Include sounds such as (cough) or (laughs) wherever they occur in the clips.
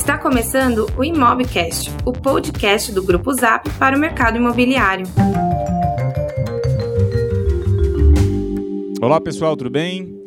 Está começando o Imobcast, o podcast do Grupo Zap para o mercado imobiliário. Olá pessoal, tudo bem?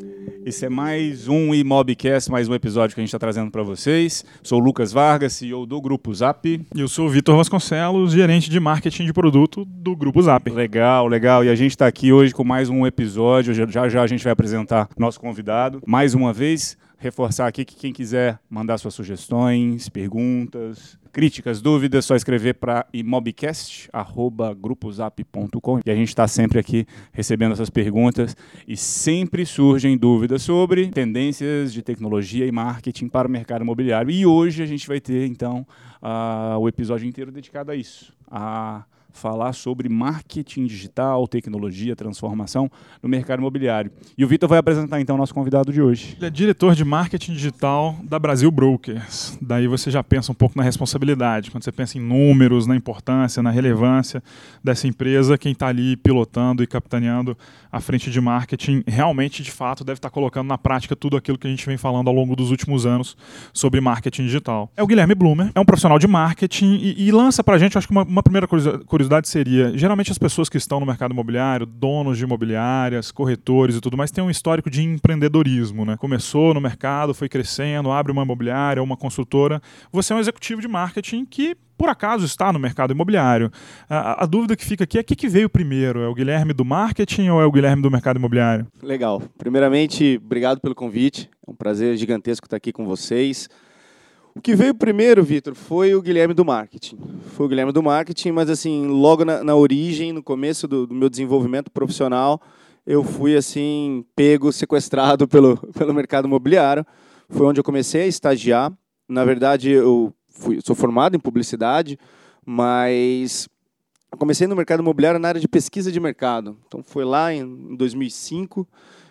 Esse é mais um Imobcast, mais um episódio que a gente está trazendo para vocês. Sou o Lucas Vargas, CEO do Grupo Zap. E eu sou o Vitor Vasconcelos, gerente de marketing de produto do Grupo Zap. Legal, legal. E a gente está aqui hoje com mais um episódio. Já já a gente vai apresentar nosso convidado. Mais uma vez, reforçar aqui que quem quiser mandar suas sugestões, perguntas, críticas, dúvidas, só escrever para imobcast@grupozap.com e a gente está sempre aqui recebendo essas perguntas e sempre surgem dúvidas sobre tendências de tecnologia e marketing para o mercado imobiliário. E hoje a gente vai ter então uh, o episódio inteiro dedicado a isso, a falar sobre marketing digital, tecnologia, transformação no mercado imobiliário. E o Vitor vai apresentar então o nosso convidado de hoje. Ele é diretor de marketing digital da Brasil Brokers. Daí você já pensa um pouco na responsabilidade. Quando você pensa em números, na importância, na relevância dessa empresa, quem está ali pilotando e capitaneando a frente de marketing realmente, de fato, deve estar tá colocando na prática tudo aquilo que a gente vem falando ao longo dos últimos anos sobre marketing digital. É o Guilherme Blumer, é um profissional de marketing e, e lança para a gente, acho que uma, uma primeira curiosidade curiosidade seria: geralmente as pessoas que estão no mercado imobiliário, donos de imobiliárias, corretores e tudo mais, têm um histórico de empreendedorismo, né? Começou no mercado, foi crescendo, abre uma imobiliária, uma construtora. Você é um executivo de marketing que por acaso está no mercado imobiliário. A, a dúvida que fica aqui é o que, que, veio primeiro? É o Guilherme do marketing ou é o Guilherme do mercado imobiliário? Legal. Primeiramente, obrigado pelo convite. É um prazer gigantesco estar aqui com vocês. O que veio primeiro, Vitor, foi o Guilherme do marketing. Foi o Guilherme do marketing, mas assim, logo na, na origem, no começo do, do, meu desenvolvimento profissional, eu fui assim pego, sequestrado pelo (laughs) pelo mercado imobiliário. Foi onde eu comecei a estagiar. Na verdade, eu fui, sou formado em publicidade, mas comecei no mercado imobiliário na área de pesquisa de mercado. Então foi lá em 2005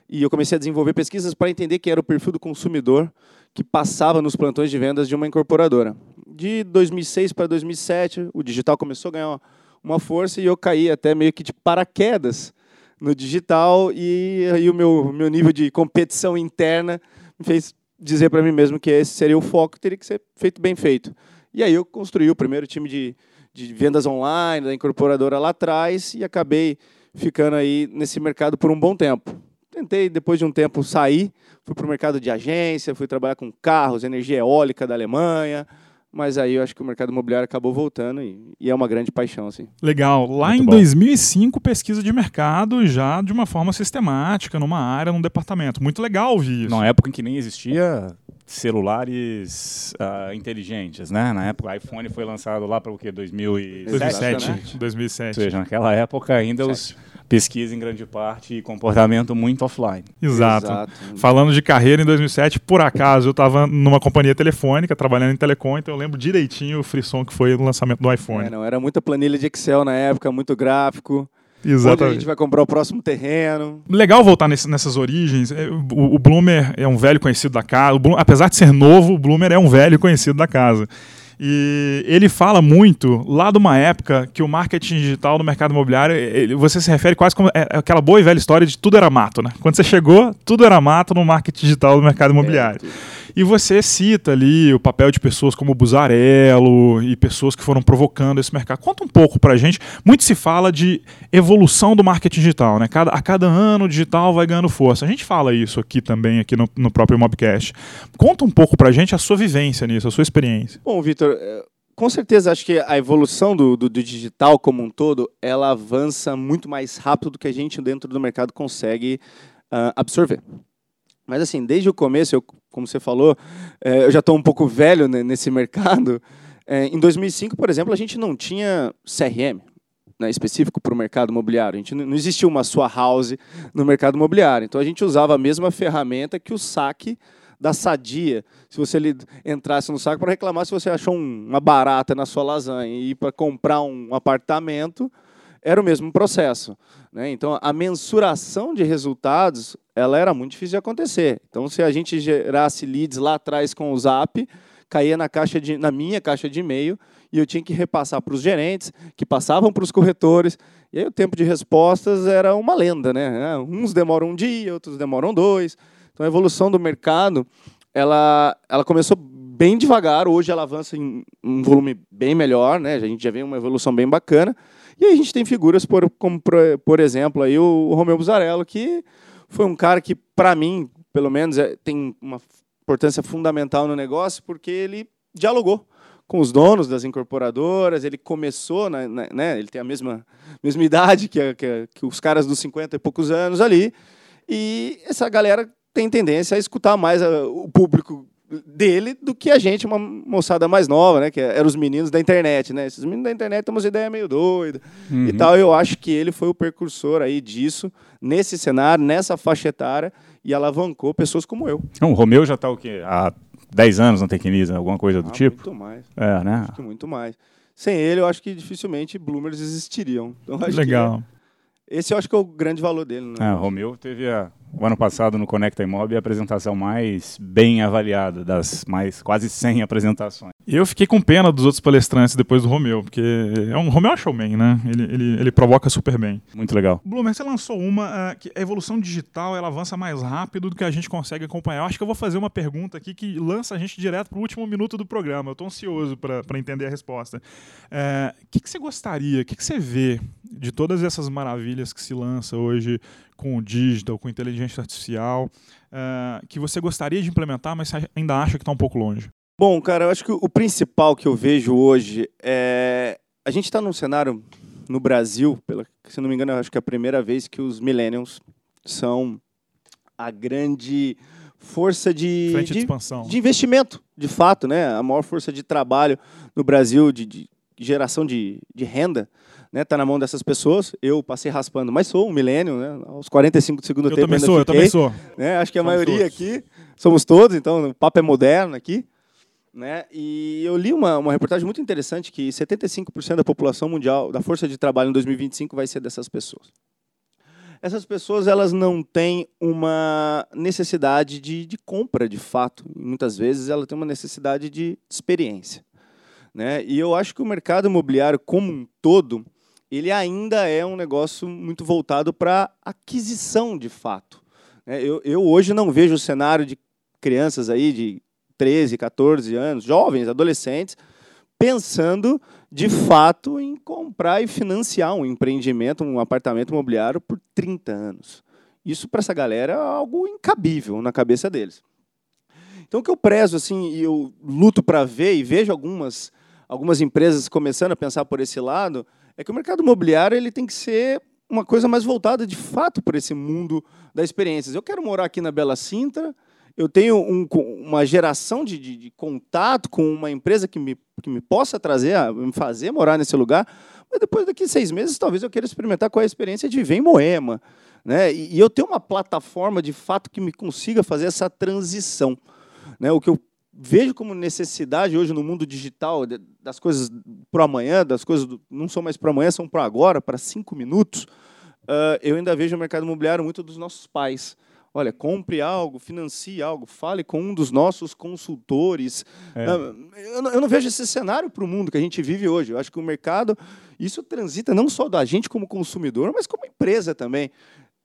e eu comecei a desenvolver pesquisas para entender quem era o perfil do consumidor que passava nos plantões de vendas de uma incorporadora. De 2006 para 2007, o digital começou a ganhar uma força e eu caí até meio que de paraquedas no digital e aí o meu, meu nível de competição interna me fez dizer para mim mesmo que esse seria o foco, teria que ser feito bem feito. E aí eu construí o primeiro time de, de vendas online da incorporadora lá atrás e acabei ficando aí nesse mercado por um bom tempo. Tentei, depois de um tempo, sair, fui para o mercado de agência, fui trabalhar com carros, energia eólica da Alemanha, mas aí eu acho que o mercado imobiliário acabou voltando e, e é uma grande paixão. Assim. Legal. Lá Muito em bom. 2005, pesquisa de mercado já de uma forma sistemática, numa área, num departamento. Muito legal ouvir isso. Numa época em que nem existia celulares uh, inteligentes, né? Na época o iPhone foi lançado lá para o quê? 2007? 2007. 2007. Ou seja, naquela época ainda os pesquisa em grande parte e comportamento muito offline. Exato. Exato. Falando de carreira em 2007, por acaso eu estava numa companhia telefônica trabalhando em telecom, então eu lembro direitinho o frisson que foi no lançamento do iPhone. É, não, era muita planilha de Excel na época, muito gráfico. Exatamente. Onde a gente vai comprar o próximo terreno. Legal voltar nesse, nessas origens. É, o, o Bloomer é um velho conhecido da casa. Bloomer, apesar de ser novo, o Bloomer é um velho conhecido da casa. E ele fala muito lá de uma época que o marketing digital no mercado imobiliário, ele, você se refere quase como é, aquela boa e velha história de tudo era mato, né? Quando você chegou, tudo era mato no marketing digital do mercado imobiliário. É, e você cita ali o papel de pessoas como Buzarello e pessoas que foram provocando esse mercado. Conta um pouco pra gente. Muito se fala de evolução do marketing digital, né? Cada, a cada ano o digital vai ganhando força. A gente fala isso aqui também, aqui no, no próprio Mobcast. Conta um pouco pra gente a sua vivência nisso, a sua experiência. Bom, Vitor, é, com certeza acho que a evolução do, do, do, digital como um todo, ela avança muito mais rápido do que a gente dentro do mercado consegue uh, absorver. Mas assim, desde o começo, eu, como você falou, é, eu já estou um pouco velho né, nesse mercado. É, em 2005, por exemplo, a gente não tinha CRM né, específico para o mercado imobiliário. A gente não, não existia uma sua house no mercado imobiliário. Então a gente usava a mesma ferramenta que o saque da Sadia. Se você entrasse no saco para reclamar se você achou um, uma barata na sua lasanha e para comprar um apartamento, era o mesmo processo. Né? Então, a mensuração de resultados ela era muito difícil de acontecer. Então, se a gente gerasse leads lá atrás com o Zap, caía na, caixa de, na minha caixa de e-mail e eu tinha que repassar para os gerentes, que passavam para os corretores, e aí o tempo de respostas era uma lenda. Né? Uns demoram um dia, outros demoram dois. Então, a evolução do mercado ela, ela começou bem devagar. Hoje ela avança em um volume bem melhor, né? A gente já vê uma evolução bem bacana. E aí a gente tem figuras por, como, por, exemplo, aí o, Romeu Buzarello, que foi um cara que, para mim, pelo menos, é, tem uma importância fundamental no negócio, porque ele dialogou com os donos das incorporadoras, ele começou, na, na, né, ele tem a mesma, mesma idade que, que, que os caras dos 50 e poucos anos ali, e essa galera tem tendência a escutar mais a, o público dele do que a gente, uma moçada mais nova, né? Que eram os meninos da internet, né? Esses meninos da internet têm umas ideias meio doidas uhum. e tal. Eu acho que ele foi o precursor aí disso, nesse cenário, nessa faixa etária, e alavancou pessoas como eu. Então, o Romeu já está o quê? Há 10 anos na Tecnisa, alguma coisa do ah, tipo? Muito mais. É, né? Acho que muito mais. Sem ele, eu acho que dificilmente Bloomers existiriam. Então, Legal. esse eu acho que é o grande valor dele. Né? É, o Romeu teve a o ano passado no Conecta Imob a apresentação mais bem avaliada das mais quase 100 apresentações. Eu fiquei com pena dos outros palestrantes depois do Romeu, porque é um Romeu é showman, né? Ele, ele, ele provoca super bem. Muito legal. Bloomer, você lançou uma uh, que a evolução digital ela avança mais rápido do que a gente consegue acompanhar. Eu acho que eu vou fazer uma pergunta aqui que lança a gente direto para o último minuto do programa. Eu estou ansioso para entender a resposta. O uh, que, que você gostaria, o que, que você vê de todas essas maravilhas que se lança hoje com o digital, com inteligência artificial, uh, que você gostaria de implementar, mas ainda acha que está um pouco longe? Bom, cara, eu acho que o principal que eu vejo hoje é. A gente está num cenário no Brasil, pela, se não me engano, acho que é a primeira vez que os millennials são a grande força de, de, de, expansão. de investimento, de fato, né? A maior força de trabalho no Brasil, de, de geração de, de renda né, tá na mão dessas pessoas. Eu passei raspando, mas sou um milênio, né? Aos 45 do segundo eu tempo também sou, fiquei, eu também sou. Né, acho que a somos maioria todos. aqui somos todos, então o papo é moderno aqui. Né? E eu li uma, uma reportagem muito interessante que 75% da população mundial, da força de trabalho em 2025 vai ser dessas pessoas. Essas pessoas elas não têm uma necessidade de, de compra, de fato. Muitas vezes ela tem uma necessidade de experiência. Né? E eu acho que o mercado imobiliário como um todo ele ainda é um negócio muito voltado para aquisição de fato. É, eu, eu hoje não vejo o cenário de crianças aí de 13, 14 anos, jovens, adolescentes, pensando de fato em comprar e financiar um empreendimento, um apartamento imobiliário por 30 anos. Isso para essa galera é algo incabível na cabeça deles. Então o que eu prezo assim, e eu luto para ver e vejo algumas algumas empresas começando a pensar por esse lado, é que o mercado imobiliário ele tem que ser uma coisa mais voltada de fato para esse mundo das experiências. Eu quero morar aqui na Bela Sintra, eu tenho um, uma geração de, de, de, contato com uma empresa que me, que me possa trazer, me fazer morar nesse lugar, mas depois daqui seis meses talvez eu queira experimentar qual é a experiência de viver em Moema. Né? E, e eu tenho uma plataforma de fato que me consiga fazer essa transição. Né? O que eu vejo como necessidade hoje no mundo digital das coisas para amanhã, das coisas do, não são mais para amanhã, são para agora, para cinco minutos. Uh, eu ainda vejo o mercado imobiliário muito dos nossos pais. Olha, compre algo, financie algo, fale com um dos nossos consultores. É. Uh, eu, eu, não, vejo esse cenário para o mundo que a gente vive hoje. Eu acho que o mercado, isso transita não só da gente como consumidor, mas como empresa também.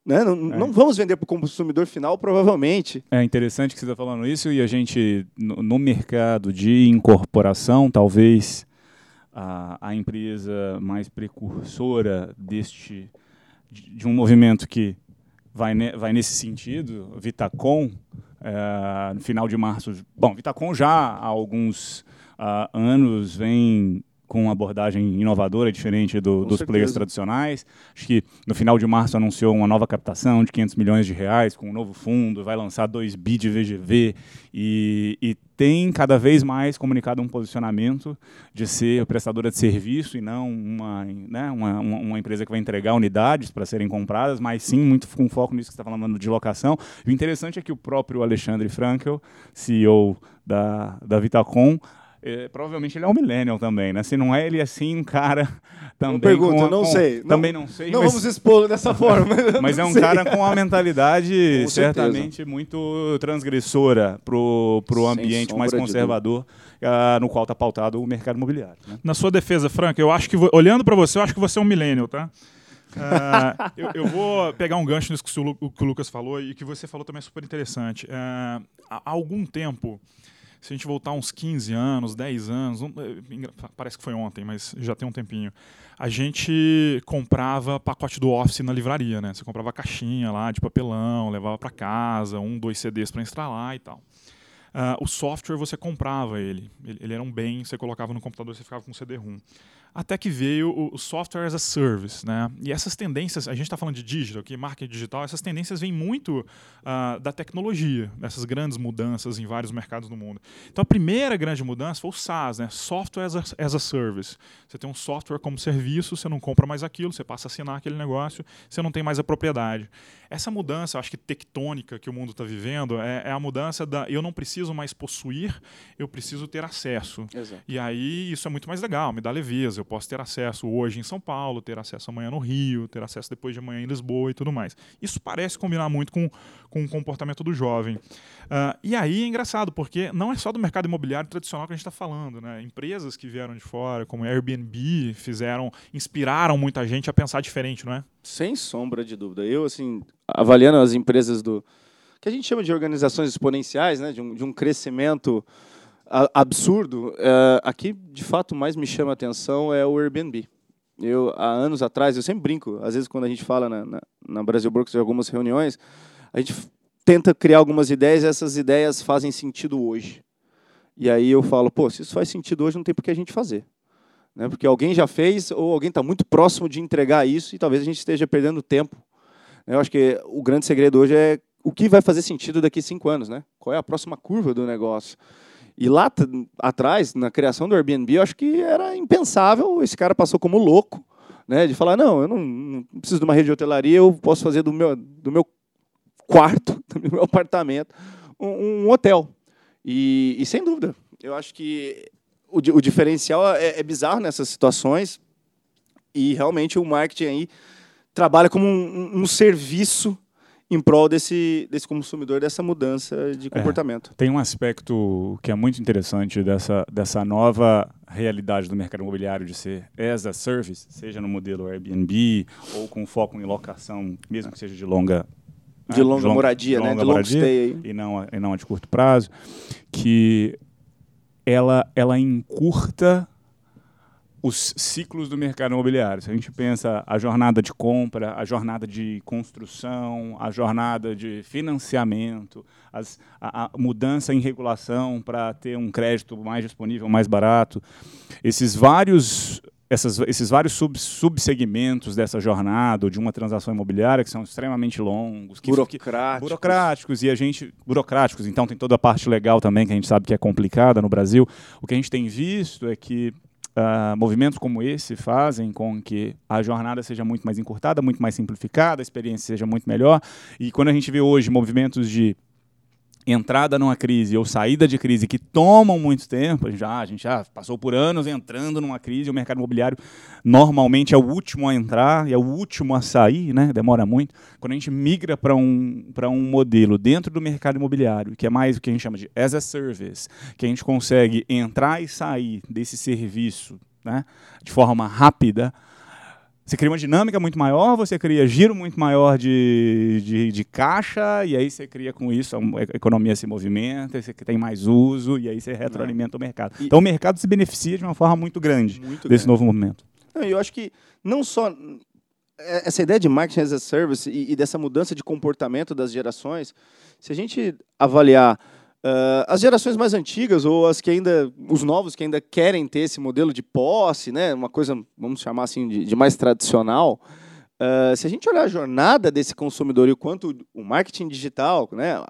Né? Não, é. não, vamos vender para o consumidor final, provavelmente. É interessante que você está falando isso e a gente, no, no mercado de incorporação, talvez a, a empresa mais precursora deste de, de um movimento que vai, ne, vai nesse sentido, Vitacom, é, no final de março. Bom, Vitacom já há alguns uh, anos vem com uma abordagem inovadora, diferente do, dos certeza. players tradicionais. Acho que no final de março anunciou uma nova captação de 500 milhões de reais com um novo fundo, vai lançar 2 bi de VGV e, e, tem cada vez mais comunicado um posicionamento de ser prestadora de serviço e não uma, né, uma, uma empresa que vai entregar unidades para serem compradas, mas sim muito com foco nisso que você está falando de locação. E o interessante é que o próprio Alexandre Frankel, CEO da, da Vitacom, é, provavelmente ele é um millennial também, né? Se não é, ele é assim um cara também. Pergunta, com, não com, sei. Também não, não sei. Não mas, vamos expor dessa (laughs) forma. mas é um sei. cara com uma mentalidade (laughs) com certamente muito transgressora pro, pro ambiente mais conservador. Uh, no qual está pautado o mercado imobiliário. Né? Na sua defesa, Franca, eu acho que, olhando para você, eu acho que você é um millennial, tá? Uh, eu, eu, vou pegar um gancho nisso que o, que o Lucas falou e que você falou também é super interessante. Uh, há algum tempo, se a gente voltar uns 15 anos, 10 anos, eh, parece que foi ontem, mas já tem um tempinho, a gente comprava pacote do Office na livraria, né? Você comprava caixinha lá de papelão, levava para casa, um, dois CDs para instalar e tal. Uh, o software você comprava ele. ele. ele. era um bem, você colocava no computador, você ficava com CD-ROM até que veio o, software as a service, né? E essas tendências, a gente está falando de digital, aqui, marketing digital, essas tendências vêm muito uh, da tecnologia, dessas grandes mudanças em vários mercados do mundo. Então a primeira grande mudança foi o SaaS, né? Software as a, as a service. Você tem um software como serviço, você não compra mais aquilo, você passa a assinar aquele negócio, você não tem mais a propriedade. Essa mudança, acho que tectônica que o mundo está vivendo, é, é, a mudança da eu não preciso mais possuir, eu preciso ter acesso. Exato. E aí isso é muito mais legal, me dá leveza. Eu posso ter acesso hoje em São Paulo, ter acesso amanhã no Rio, ter acesso depois de amanhã em Lisboa e tudo mais. Isso parece combinar muito com, com o comportamento do jovem. Uh, e aí é engraçado, porque não é só do mercado imobiliário tradicional que a gente está falando. Né? Empresas que vieram de fora, como Airbnb, fizeram, inspiraram muita gente a pensar diferente, não é? Sem sombra de dúvida. Eu, assim, avaliando as empresas do que a gente chama de organizações exponenciais, né, de um, de um crescimento absurdo, é, aqui de fato mais me chama a atenção é o Airbnb. Eu há anos atrás, eu sempre brinco, às vezes quando a gente fala na, na, na Brasil Brokers em algumas reuniões, a gente tenta criar algumas ideias e essas ideias fazem sentido hoje. E aí eu falo, pô, se isso faz sentido hoje, não tem por que a gente fazer. Né? Porque alguém já fez ou alguém está muito próximo de entregar isso e talvez a gente esteja perdendo tempo eu acho que o grande segredo hoje é o que vai fazer sentido daqui a cinco anos, né? Qual é a próxima curva do negócio? E lá atrás, na criação do Airbnb, eu acho que era impensável. Esse cara passou como louco, né? De falar, não, eu não, não preciso de uma rede de hotelaria, eu posso fazer do meu, do meu quarto, (laughs) do meu apartamento, um, um hotel. E, e, sem dúvida, eu acho que o, o diferencial é, é bizarro nessas situações e realmente o marketing aí trabalha como um, um serviço em prol desse, desse consumidor, dessa mudança de é, comportamento. É, tem um aspecto que é muito interessante dessa, dessa nova realidade do mercado imobiliário de ser as a service, seja no modelo Airbnb ou com foco em locação, mesmo que seja de longa de longa, de longa moradia, de né? longa de moradia, stay e não e não de curto prazo, que ela ela encurta os ciclos do mercado imobiliário. Se a gente pensa a jornada de compra, a jornada de construção, a jornada de financiamento, as, a, a, mudança em regulação para ter um crédito mais disponível, mais barato, esses vários essas, esses vários sub, subsegmentos dessa jornada de uma transação imobiliária que são extremamente longos, que, burocráticos. Que, burocráticos e a gente burocráticos. Então tem toda a parte legal também que a gente sabe que é complicada no Brasil. O que a gente tem visto é que Uh, movimentos como esse fazem com que a jornada seja muito mais encurtada, muito mais simplificada, a experiência seja muito melhor. E quando a gente vê hoje movimentos de entrada numa crise ou saída de crise que tomam muito tempo, já, a gente já passou por anos entrando numa crise, o mercado imobiliário normalmente é o último a entrar e é o último a sair, né? demora muito. Quando a gente migra para um, um modelo dentro do mercado imobiliário, que é mais o que a gente chama de as a service, que a gente consegue entrar e sair desse serviço né? de forma rápida, você cria uma dinâmica muito maior, você cria giro muito maior de, de, de caixa, e aí você cria com isso, a economia se movimenta, você tem mais uso, e aí você retroalimenta o mercado. E então o mercado se beneficia de uma forma muito grande muito desse grande. novo movimento. Eu acho que não só é, essa ideia de marketing as a service e, e dessa mudança de comportamento das gerações, se a gente avaliar Uh, as gerações mais antigas ou as que ainda, os novos que ainda querem ter esse modelo de posse, né, uma coisa, vamos chamar assim, de, de mais tradicional. Uh, se a gente olhar a jornada desse consumidor e o quanto o marketing digital, né,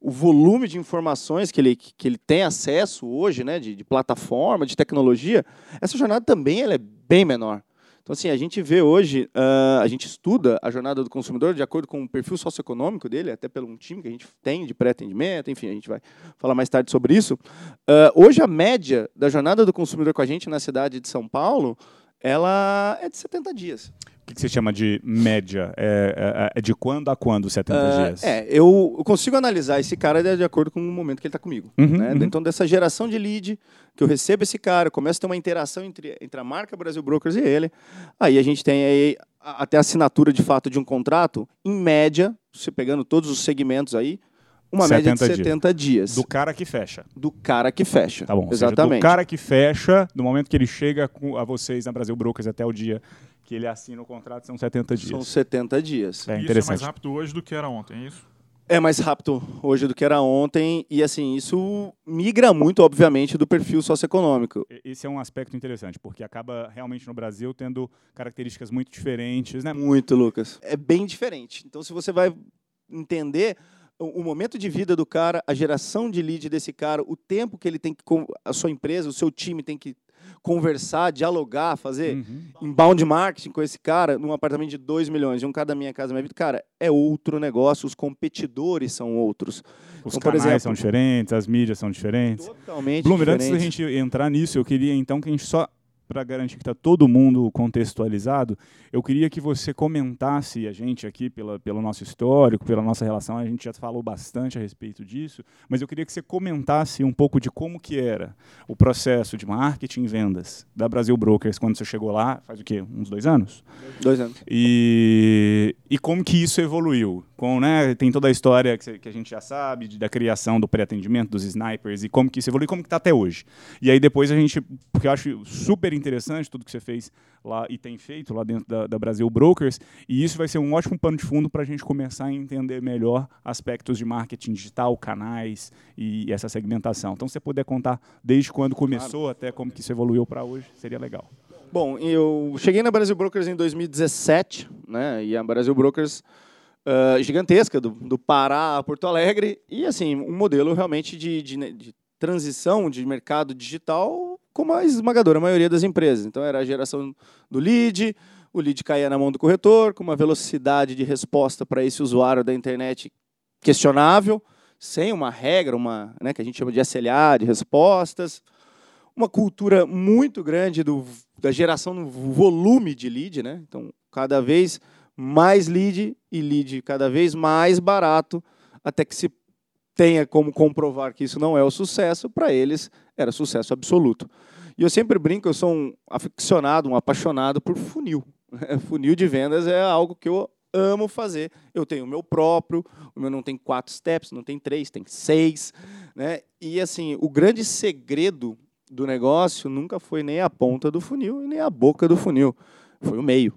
o volume de informações que ele, que ele tem acesso hoje, né, de, de plataforma, de tecnologia, essa jornada também ela é bem menor. Então, assim, a gente vê hoje, uh, a gente estuda a jornada do consumidor de acordo com o perfil socioeconômico dele, até pelo um time que a gente tem de pré-atendimento, enfim, a gente vai falar mais tarde sobre isso. Uh, hoje, a média da jornada do consumidor com a gente na cidade de São Paulo, ela é de 70 dias que, que você chama de média? É, é, é, de quando a quando 70 uh, ah, dias? É, eu, consigo analisar esse cara de, de, acordo com o momento que ele está comigo. Uhum, né? uhum. Então, dessa geração de lead, que eu recebo esse cara, começa a ter uma interação entre, entre a marca Brasil Brokers e ele, aí a gente tem aí até a assinatura de fato de um contrato, em média, você pegando todos os segmentos aí, uma média de 70 70 dias. Do cara que fecha. Do cara que fecha. Tá bom. ou seja, Exatamente. do cara que fecha, do momento que ele chega com- a vocês na Brasil Brokers até o dia que ele assina o contrato, são 70 dias. São 70 dias. É Isso é mais interessante. rápido hoje do que era ontem, é isso? É mais rápido hoje do que era ontem e assim, isso migra muito, obviamente, do perfil socioeconômico. Esse é um aspecto interessante, porque acaba realmente no Brasil tendo características muito diferentes, né? Muito, Lucas. É bem diferente. Então, se você vai entender o, momento de vida do cara, a geração de lead desse cara, o tempo que ele tem que. A sua empresa, o seu time tem que conversar, dialogar, fazer Uhum. inbound marketing com esse cara num apartamento de 2 milhões, de um cara da minha casa, da minha vida, cara, é outro negócio, os competidores são outros. Os Então, canais exemplo- são diferentes, as mídias são diferentes. Totalmente Bloomer, antes da gente entrar nisso, eu queria então que a gente só, para garantir que está todo mundo contextualizado, eu queria que você comentasse a gente aqui pela, pelo nosso histórico, pela nossa relação, a gente já falou bastante a respeito disso, mas eu queria que você comentasse um pouco de como que era o processo de marketing e vendas da Brasil Brokers quando você chegou lá, faz o quê? Uns dois anos? Dois anos. E, e como que isso evoluiu? Com, né, tem toda a história que, que a gente já sabe, de- da criação do pré-atendimento, dos snipers, e como que isso evoluiu, e como que está até hoje. E aí depois a gente, porque eu acho super interessante tudo que você fez lá e tem feito lá dentro da, da Brasil Brokers, e isso vai ser um ótimo pano de fundo para a gente começar a entender melhor aspectos de marketing digital, canais e essa segmentação. Então, se você puder contar desde quando começou até como que isso evoluiu para hoje, seria legal. Bom, eu cheguei na Brasil Brokers em 2017, né? E a Brasil Brokers ah, gigantesca, do, do Pará a Porto Alegre, e assim, um modelo realmente de, de, né, de transição de mercado digital como a esmagadora maioria das empresas. Então era a geração do lead, o lead caía na mão do corretor, com uma velocidade de resposta para esse usuário da internet questionável, sem uma regra, uma, né, que a gente chama de SLA, de respostas uma cultura muito grande do, da geração no volume de lead, né? Então, cada vez mais lead e lead cada vez mais barato, até que se tenha como comprovar que isso não é o sucesso, para eles era sucesso absoluto. E eu sempre brinco, eu sou um aficionado, um apaixonado por funil. (laughs) funil de vendas é algo que eu amo fazer. Eu tenho o meu próprio, o meu não tem quatro steps, não tem três, tem seis. Né? E assim, o grande segredo do negócio nunca foi nem a ponta do funil e nem a boca do funil, foi o meio.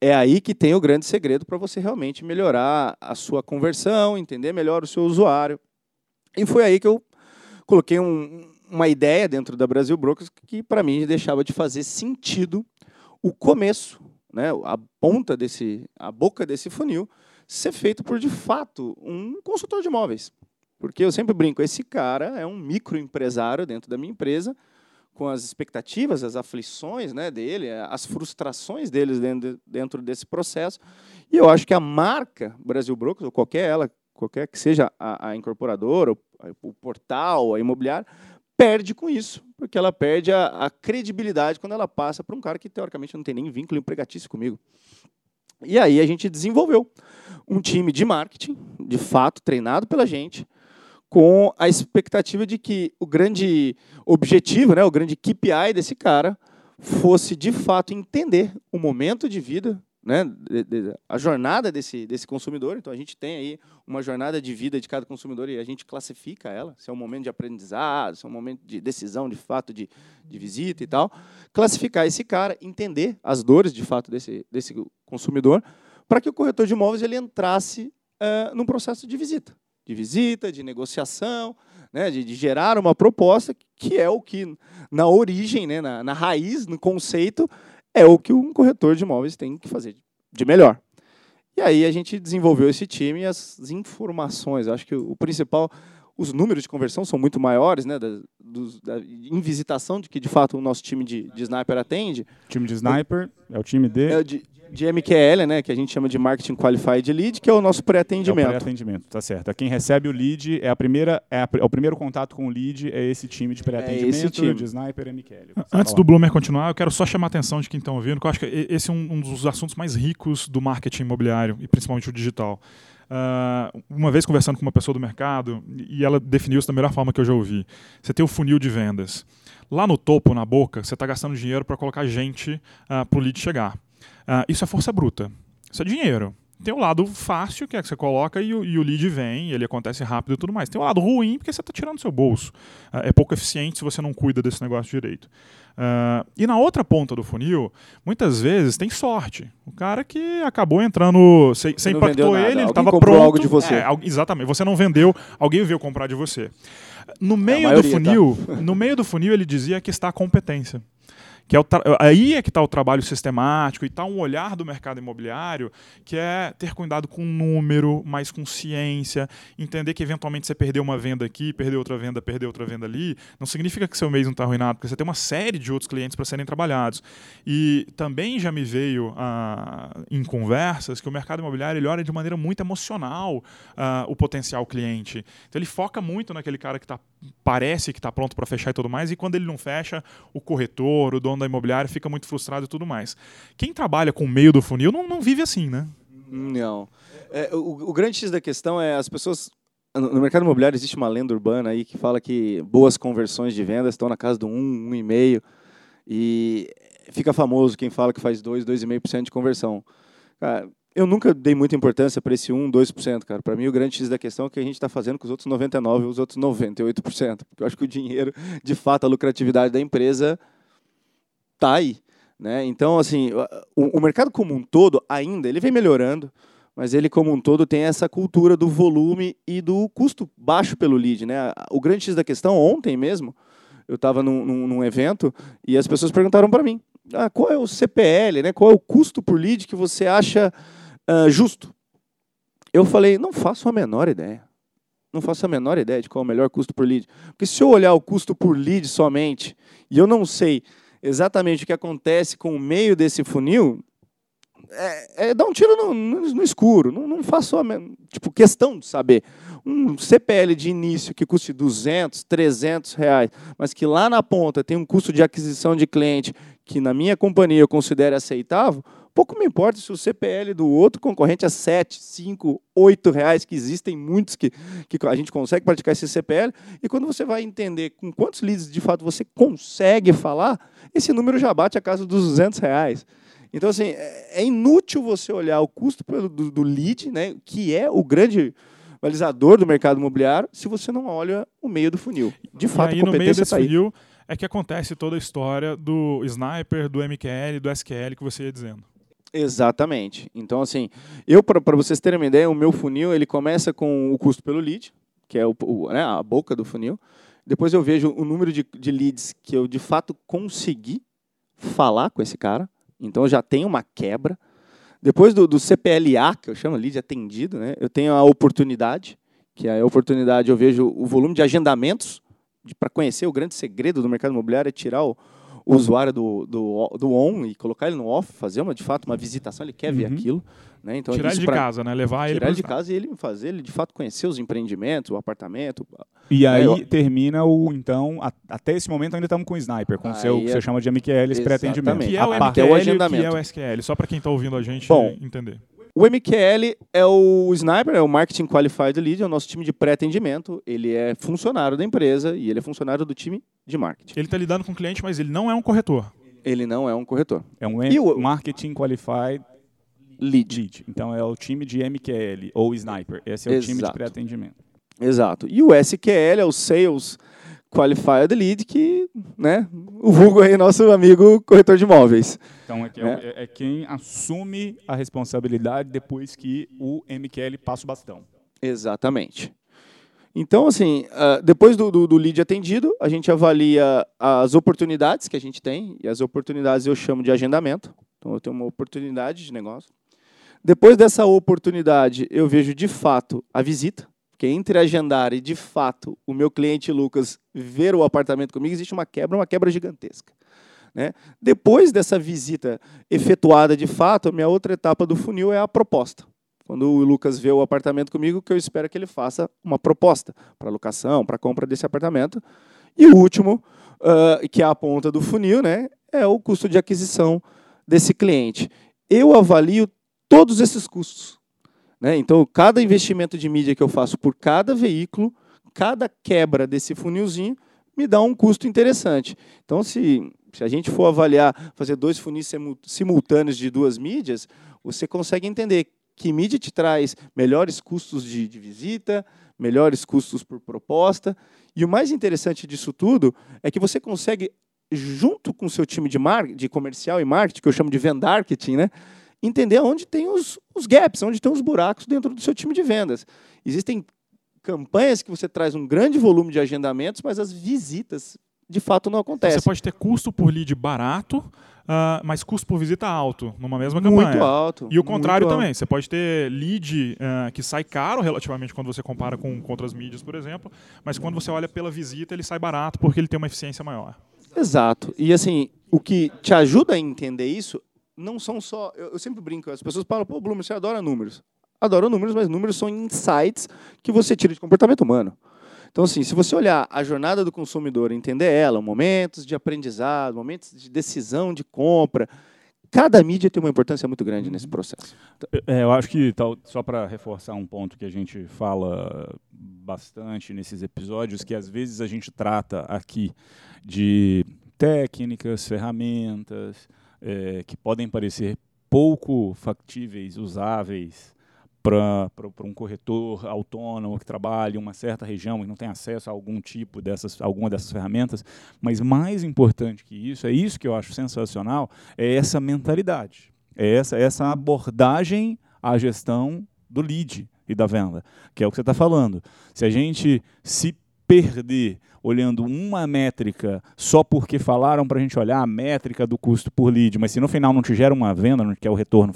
É aí que tem o grande segredo para você realmente melhorar a sua conversão, entender melhor o seu usuário. E foi aí que eu coloquei um- uma ideia dentro da Brasil Brokers que para mim deixava de fazer sentido o começo, né, a ponta desse, a boca desse funil ser feito por de fato um consultor de imóveis. Porque eu sempre brinco, esse cara é um microempresário dentro da minha empresa, com as expectativas, as aflições né, dele, as frustrações deles dentro, dentro desse processo. E eu acho que a marca Brasil Brokers, ou qualquer ela, qualquer que seja a, a incorporadora, o, o portal, a imobiliária, perde com isso, porque ela perde a, a credibilidade quando ela passa para um cara que teoricamente não tem nem vínculo empregatício comigo. E aí a gente desenvolveu um time de marketing, de fato, treinado pela gente, com a expectativa de que o grande objetivo, né, o grande KPI desse cara fosse de fato entender o momento de vida, né, a jornada desse, desse consumidor. Então a gente tem aí uma jornada de vida de cada consumidor e a gente classifica ela, se é um momento de aprendizado, se é um momento de decisão de fato de, de visita e tal. Classificar esse cara, entender as dores de fato desse, desse consumidor, para que o corretor de imóveis ele entrasse eh, num processo de visita de visita, de negociação, né, de, de gerar uma proposta que é o que, na origem, né, na, na raiz, no conceito, é o que um corretor de imóveis tem que fazer de melhor. E aí a gente desenvolveu esse time e as informações. Eu acho que o principal, os números de conversão são muito maiores, né, da, dos, da em visitação de que de fato o nosso time de, de sniper atende. Time de sniper é o time de É o de, de MQL, né, que a gente chama de Marketing Qualified Lead, que é o nosso É o pré-atendimento. pré-atendimento, tá certo. É Quem recebe o lead é a primeira, é, a é o primeiro contato com o lead é esse time de pré-atendimento esse time. de sniper e MQL. Antes do Bloomer continuar, eu quero só chamar a atenção de quem está ouvindo, que eu acho que esse é um, um dos assuntos mais ricos do marketing imobiliário, e principalmente o digital. Ah, uma vez conversando com uma pessoa do mercado, e ela definiu isso da melhor forma que eu já ouvi. Você tem o funil de vendas. Lá no topo, na boca, você está gastando dinheiro para colocar gente para o lead chegar. Ah, isso é força bruta. Isso é dinheiro. tem o lado fácil, que é que você coloca e o, e o lead vem, ele acontece rápido e tudo mais. Tem o lado ruim, porque você está tirando do seu bolso. Uh, é pouco eficiente se você não cuida desse negócio direito. Uh, e na outra ponta do funil, muitas vezes tem sorte. O cara que acabou entrando, você, você impactou ele, ele estava pronto. algo de você. É, exatamente. Você não vendeu, alguém veio comprar de você. No meio do tá. funil, tá. no meio do funil ele dizia que está a competência que é aí é que está o trabalho sistemático e está um olhar do mercado imobiliário que é ter cuidado com o número, mais com ciência, entender que eventualmente você perdeu uma venda aqui, perdeu outra venda, perdeu outra venda ali, não significa que seu mês não está arruinado, porque você tem uma série de outros clientes para serem trabalhados. E também já me veio ah, em conversas que o mercado imobiliário ele olha de maneira muito emocional ah, o potencial cliente. Então ele foca muito naquele cara que tá, parece que está pronto para fechar e tudo mais, e quando ele não fecha, o corretor, o dono da imobiliária fica muito frustrado e tudo mais. Quem trabalha com o meio do funil não, não vive assim, né? Não. É, o, o grande X da questão é as pessoas no mercado imobiliário existe uma lenda urbana aí que fala que boas conversões de vendas estão na casa do 1, 1,5 e fica famoso quem fala que faz 2, 2,5% de conversão. Cara, eu nunca dei muita importância para esse 1, 2%, cara. Para mim, o grande X da questão é o que a gente está fazendo com os outros 99% e os outros 98%. Porque eu acho que o dinheiro, de fato, a lucratividade da empresa está aí. Né? Então, assim, o, o, mercado como um todo, ainda, ele vem melhorando, mas ele como um todo tem essa cultura do volume e do custo baixo pelo lead. Né? O grande X da questão, ontem mesmo, eu estava num, num, num, evento e as pessoas perguntaram para mim, ah, qual é o CPL, né? qual é o custo por lead que você acha uh, justo? Eu falei, não faço a menor ideia. Não faço a menor ideia de qual é o melhor custo por lead. Porque se eu olhar o custo por lead somente, e eu não sei exatamente o que acontece com o meio desse funil, é, é dar um tiro no, no, no escuro. Não, não faço a, tipo, questão de saber. Um CPL de início que custe 200, 300 reais, mas que lá na ponta tem um custo de aquisição de cliente que na minha companhia eu considero aceitável, pouco me importa se o CPL do outro concorrente é 7, 5, 8 reais, que existem muitos que, que a gente consegue praticar esse CPL, e quando você vai entender com quantos leads de fato você consegue falar, esse número já bate a casa dos 200 reais. Então, assim, é, é inútil você olhar o custo do, do lead, né, que é o grande balizador do mercado imobiliário, se você não olha o meio do funil. De fato, e aí, a competência no meio desse tá funil é que acontece toda a história do sniper, do MQL, do SQL que você ia dizendo. Exatamente. Então, assim, eu, para vocês terem uma ideia, o meu funil ele começa com o custo pelo lead, que é o, o né, a boca do funil. Depois eu vejo o número de, de leads que eu de fato consegui falar com esse cara. Então eu já tenho uma quebra. Depois do, do CPLA, que eu chamo lead atendido, né, eu tenho a oportunidade, que é a oportunidade eu vejo o volume de agendamentos para conhecer o grande segredo do mercado imobiliário é tirar o, o usuário do, do, do on e colocar ele no off, fazer uma, de fato uma visitação, ele quer uhum. ver aquilo. Né? Então, tirar ele de pra, casa, né? levar ele Tirar ele de casa e ele fazer, ele de fato conhecer os empreendimentos, o apartamento. E aí eu... termina o, então, a, até esse momento ainda estamos com o Sniper, com o seu, é... que você chama de MQL, pré-atendimento. Que é o MQL, que é o agendamento. que é o SQL, só para quem está ouvindo a gente Bom, entender. O MQL é o Sniper, é o Marketing Qualified Lead, é o nosso time de pré-atendimento. Ele é funcionário da empresa e ele é funcionário do time de marketing. Ele está lidando com o cliente, mas ele não é um corretor. Ele não é um corretor. É um e o Marketing Qualified Lead. Lead. Então é o time de MQL ou Sniper. Esse é o Exato. time de pré-atendimento. Exato. E o SQL é o Sales Qualified Lead, que, né, o vulgo aí, nosso amigo corretor de imóveis. Então, é, né? é, é quem assume a responsabilidade depois que o MQL passa o bastão. Exatamente. Então, assim, uh, depois do, do, do, lead atendido, a gente avalia as oportunidades que a gente tem, e as oportunidades eu chamo de agendamento. Então, eu tenho uma oportunidade de negócio. Depois dessa oportunidade, eu vejo de fato a visita, porque entre agendar e de fato o meu cliente Lucas ver o apartamento comigo, existe uma quebra, uma quebra gigantesca. Né? Depois dessa visita efetuada de fato, a minha outra etapa do funil é a proposta. Quando o Lucas vê o apartamento comigo, que eu espero que ele faça uma proposta para locação, para compra desse apartamento. E o último, uh, que é a ponta do funil, né, é o custo de aquisição desse cliente. Eu avalio todos esses custos. Né? Então, cada investimento de mídia que eu faço por cada veículo, cada quebra desse funilzinho, me dá um custo interessante. Então, se, se a gente for avaliar, fazer dois funis simultâneos de duas mídias, você consegue entender Que mídia te traz melhores custos de, de visita, melhores custos por proposta. E o mais interessante disso tudo é que você consegue, junto com o seu time de, mar, de comercial e marketing, que eu chamo de vendarketing, né? Entender onde tem os, os gaps, onde tem os buracos dentro do seu time de vendas. Existem campanhas que você traz um grande volume de agendamentos, mas as visitas de fato não acontecem. Você pode ter custo por lead barato, uh, mas custo por visita alto numa mesma campanha. Muito alto. E o contrário também. alto. Você pode ter lead uh, que sai caro relativamente quando você compara com, com outras mídias, por exemplo, mas quando você olha pela visita, ele sai barato porque ele tem uma eficiência maior. Exato. E assim, o que te ajuda a entender isso não são só. Eu, eu sempre brinco, as pessoas falam, pô, Bloomer, você adora números. Adoro números, mas números são insights que você tira de comportamento humano. Então, assim, se você olhar a jornada do consumidor, entender ela, momentos de aprendizado, momentos de decisão de compra, cada mídia tem uma importância muito grande nesse processo. É, eu acho que, só para reforçar um ponto que a gente fala bastante nesses episódios, que às vezes a gente trata aqui de técnicas, ferramentas, é, que podem parecer pouco factíveis, usáveis para um corretor autônomo que trabalha em uma certa região e não tem acesso a algum tipo dessas, alguma dessas ferramentas, mas mais importante que isso, é isso que eu acho sensacional, é essa mentalidade, é essa, essa abordagem à gestão do lead e da venda, que é o que você está falando. Se a gente se perder olhando uma métrica só porque falaram para a gente olhar a métrica do custo por lead, mas se no final não te gera uma venda, que é o retorno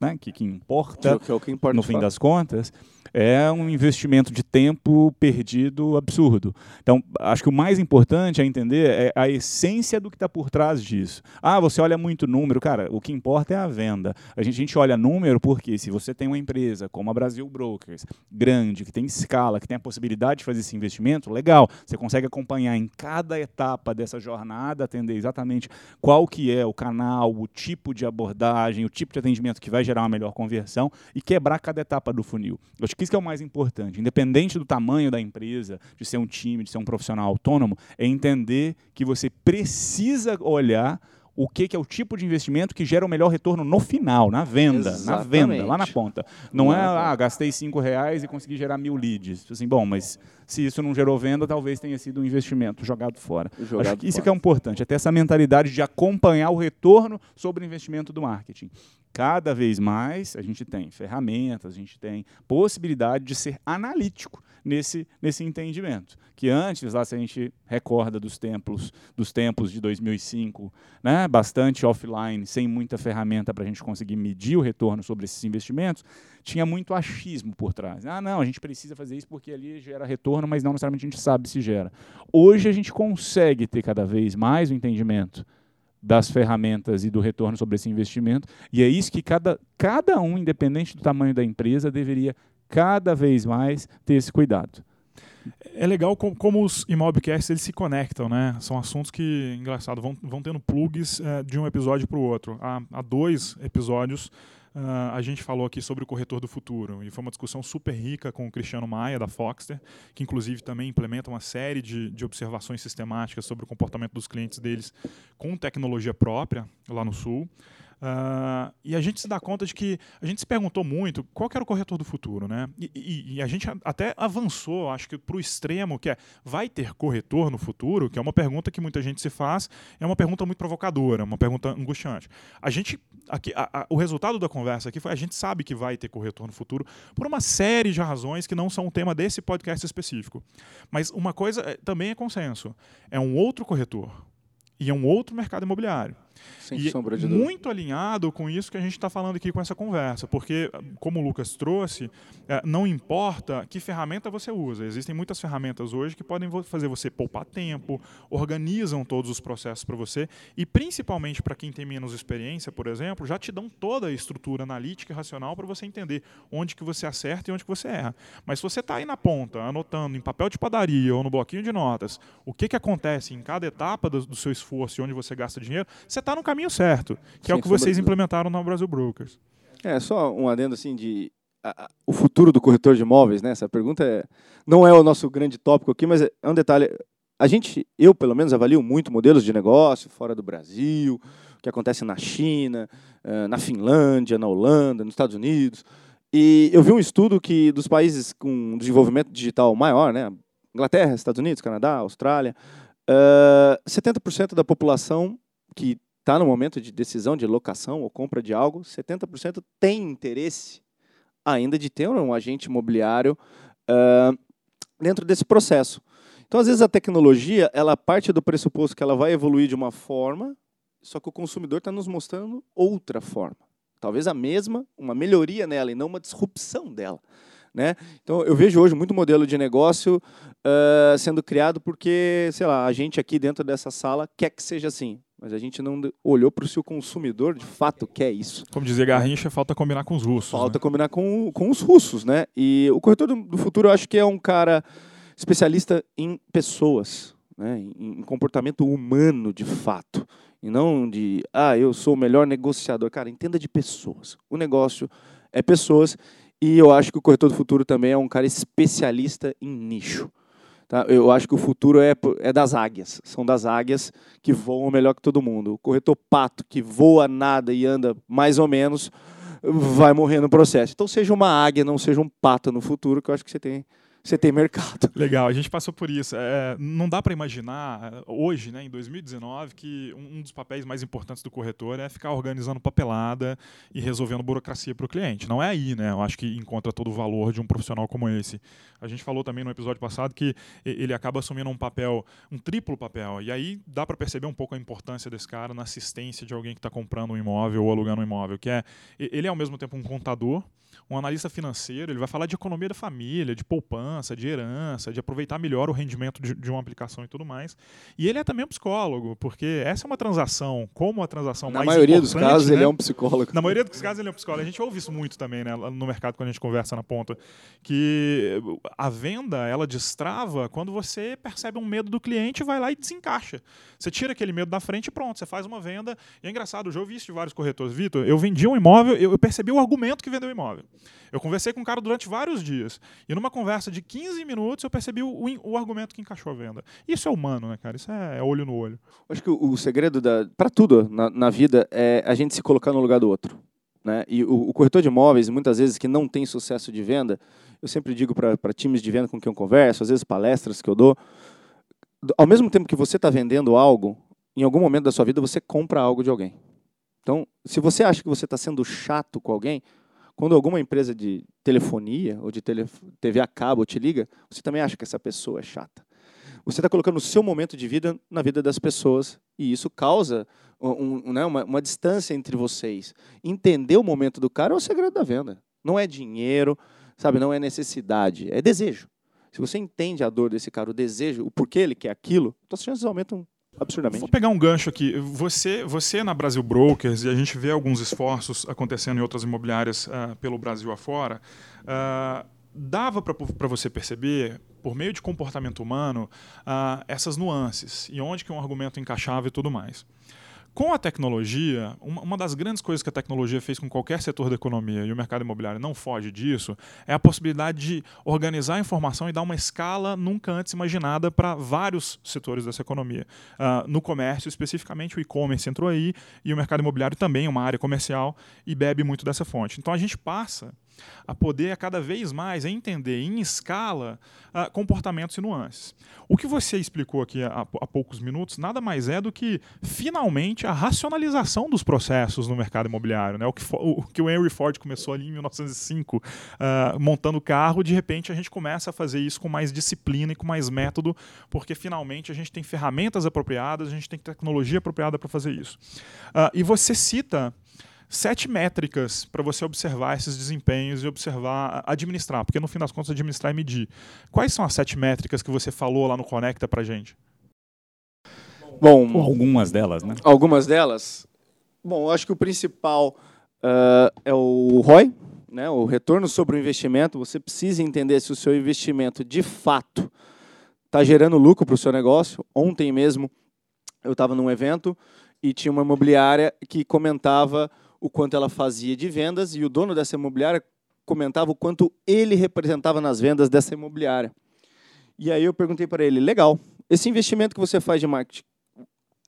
né, que, que importa, Que é o que importa no fim das contas, é um investimento de tempo perdido absurdo. Então, acho que o mais importante a entender é a essência do que está por trás disso. Ah, você olha muito número, cara, o que importa é a venda. A gente, a gente olha número porque se você tem uma empresa como a Brasil Brokers, grande, que tem escala, que tem a possibilidade de fazer esse investimento, legal, você consegue acompanhar em cada etapa dessa jornada, atender exatamente qual que é o canal, o tipo de abordagem, o tipo de atendimento que vai gerar uma melhor conversão e quebrar cada etapa do funil. Eu acho que isso que é o mais importante. Independente do tamanho da empresa, de ser um time, de ser um profissional autônomo, é entender que você precisa olhar o que, que é o tipo de investimento que gera o melhor retorno no final, na venda, na venda, lá na Exatamente. ponta. Não é, ah, gastei cinco reais e consegui gerar mil leads. Assim, bom, mas se isso não gerou venda, talvez tenha sido um investimento jogado fora. Jogado Acho que isso fora. que é importante, é ter essa mentalidade de acompanhar o retorno sobre o investimento do marketing. Cada vez mais a gente tem ferramentas, a gente tem possibilidade de ser analítico nesse, nesse entendimento. Que antes, lá se a gente recorda dos tempos, dos tempos de 2005, né, bastante offline, sem muita ferramenta para a gente conseguir medir o retorno sobre esses investimentos, tinha muito achismo por trás. Ah, não, a gente precisa fazer isso porque ali gera retorno, mas não necessariamente a gente sabe se gera. Hoje a gente consegue ter cada vez mais o entendimento das ferramentas e do retorno sobre esse investimento, e é isso que cada, cada um, independente do tamanho da empresa, deveria cada vez mais ter esse cuidado. É legal como, como os imobcasts eles se conectam, né? São assuntos que, engraçado, vão, vão tendo plugs eh, de um episódio para o outro. Há, há dois episódios ah, a gente falou aqui sobre o corretor do futuro e foi uma discussão super rica com o Cristiano Maia da Foxter, que inclusive também implementa uma série de, de observações sistemáticas sobre o comportamento dos clientes deles com tecnologia própria lá no Sul. Ah, e a gente se dá conta de que a gente se perguntou muito qual era o corretor do futuro, né? E, e- e a gente até avançou, acho que para o extremo, que é vai ter corretor no futuro? Que é uma pergunta que muita gente se faz, é uma pergunta muito provocadora, uma pergunta angustiante. A gente, aqui, a- a- o resultado da conversa aqui foi a gente sabe que vai ter corretor no futuro por uma série de razões que não são o tema desse podcast específico. Mas uma coisa é- também é consenso, é um outro corretor e é um outro mercado imobiliário. Sem E sombra de dúvida. muito alinhado com isso que a gente está falando aqui com essa conversa, porque, como o Lucas trouxe, eh, não importa que ferramenta você usa. Existem muitas ferramentas hoje que podem fazer você poupar tempo, organizam todos os processos para você e, principalmente para quem tem menos experiência, por exemplo, já te dão toda a estrutura analítica e racional para você entender onde que você acerta e onde que você erra. Mas se você está aí na ponta, anotando em papel de padaria ou no bloquinho de notas o que, que acontece em cada etapa do, do seu esforço e onde você gasta dinheiro, você está no caminho certo, que é o que vocês implementaram na Brasil Brokers. É, só um adendo assim de a- a- o futuro do corretor de imóveis, né? Essa pergunta é, não é o nosso grande tópico aqui, mas é é um detalhe. A gente, eu pelo menos, avalio muito modelos de negócio fora do Brasil, o que acontece na China, eh, na Finlândia, na Holanda, nos Estados Unidos. E eu vi um estudo que dos países com desenvolvimento digital maior, né, Inglaterra, Estados Unidos, Canadá, Austrália, uh, 70% da população que está no momento de decisão de locação ou compra de algo, 70% tem interesse ainda de ter um agente imobiliário uh, dentro desse processo. Então, às vezes, a tecnologia ela parte do pressuposto que ela vai evoluir de uma forma, só que o consumidor está nos mostrando outra forma. Talvez a mesma, uma melhoria nela e não uma disrupção dela. Né? Então, eu vejo hoje muito modelo de negócio uh, sendo criado porque, sei lá, a gente aqui dentro dessa sala quer que seja assim, mas a gente não olhou para o seu consumidor de fato quer isso. Como dizia Garrincha, falta combinar com os russos. Falta né? combinar com, com os russos, né? E o corretor do, do futuro, eu acho que é um cara especialista em pessoas, né? em, em comportamento humano de fato. E não de, ah, eu sou o melhor negociador. Cara, entenda de pessoas. O negócio é pessoas. E eu acho que o corretor do futuro também é um cara especialista em nicho. Tá? Eu acho que o futuro é, é das águias. São das águias que voam melhor que todo mundo. O corretor pato, que voa nada e anda mais ou menos, vai morrer no processo. Então, seja uma águia, não seja um pato no futuro, que eu acho que você tem você tem mercado. (laughs) Legal, a gente passou por isso. É, não dá para imaginar é, hoje, né, em 2019, que um dos papéis mais importantes do corretor é ficar organizando papelada e resolvendo burocracia para o cliente. Não é aí, né? Eu acho que encontra todo o valor de um profissional como esse. A gente falou também no episódio passado que ele acaba assumindo um papel, um triplo papel. E aí dá para perceber um pouco a importância desse cara na assistência de alguém que está comprando um imóvel ou alugando um imóvel, que é ele é ao mesmo tempo um contador um analista financeiro, ele vai falar de economia da família, de poupança, de herança, de aproveitar melhor o rendimento de, de uma aplicação e tudo mais. E ele é também um psicólogo, porque essa é uma transação, como a transação Na mais maioria dos casos né? ele é um psicólogo. Na maioria dos casos ele é um psicólogo. A gente ouve isso muito também, né, no mercado quando a gente conversa na ponta, que a venda, ela destrava quando você percebe um medo do cliente vai lá e desencaixa. Você tira aquele medo da frente e pronto, você faz uma venda. E é engraçado, eu já ouvi isso de vários corretores. Vitor, eu vendi um imóvel, eu percebi o argumento que vendeu o imóvel. Eu conversei com o cara durante vários dias. E numa conversa de 15 minutos eu percebi o, o, o argumento que encaixou a venda. Isso é humano, né, cara? Isso é, é olho no olho. Acho que o, o segredo para tudo na, na, vida é a gente se colocar no lugar do outro. Né? E o, o corretor de imóveis, muitas vezes, que não tem sucesso de venda, eu sempre digo para times de venda com quem eu converso, às vezes palestras que eu dou, ao mesmo tempo que você está vendendo algo, em algum momento da sua vida você compra algo de alguém. Então, se você acha que você está sendo chato com alguém, quando alguma empresa de telefonia ou de TV a cabo te liga, você também acha que essa pessoa é chata. Você está colocando o seu momento de vida na vida das pessoas e isso causa um, um, né, uma, uma distância entre vocês. Entender o momento do cara é o segredo da venda. Não é dinheiro, sabe? Não é necessidade, é desejo. Se você entende a dor desse cara, o desejo, o porquê ele quer aquilo, as chances aumentam absurdamente. Vou pegar um gancho aqui. Você, você na Brasil Brokers, e a gente vê alguns esforços acontecendo em outras imobiliárias uh, pelo Brasil afora, uh, dava para você perceber, por meio de comportamento humano, uh, essas nuances e onde que um argumento encaixava e tudo mais. Com a tecnologia, uma, das grandes coisas que a tecnologia fez com qualquer setor da economia, e o mercado imobiliário não foge disso, é a possibilidade de organizar a informação e dar uma escala nunca antes imaginada para vários setores dessa economia. Uh, no comércio, especificamente, o e-commerce entrou aí, e o mercado imobiliário também é uma área comercial e bebe muito dessa fonte. Então a gente passa a poder cada vez mais entender em escala uh, comportamentos e nuances. O que você explicou aqui há, há, poucos minutos nada mais é do que finalmente a racionalização dos processos no mercado imobiliário, né? O que, o, que o Henry Ford começou ali em 1905 uh, ah, montando carro, de repente a gente começa a fazer isso com mais disciplina e com mais método, porque finalmente a gente tem ferramentas apropriadas, a gente tem tecnologia apropriada para fazer isso. Uh, e você cita sete métricas para você observar esses desempenhos e observar, administrar, porque no fim das contas administrar e medir. Quais são as sete métricas que você falou lá no Conecta para gente? Bom, Ou algumas delas, né? Algumas delas. Bom, eu acho que o principal uh, é o ROI, né, o retorno sobre o investimento. Você precisa entender se o seu investimento de fato está gerando lucro para o seu negócio. Ontem mesmo eu estava num evento e tinha uma imobiliária que comentava o quanto ela fazia de vendas e o dono dessa imobiliária comentava o quanto ele representava nas vendas dessa imobiliária. E aí eu perguntei para ele, legal, esse investimento que você faz de marketing,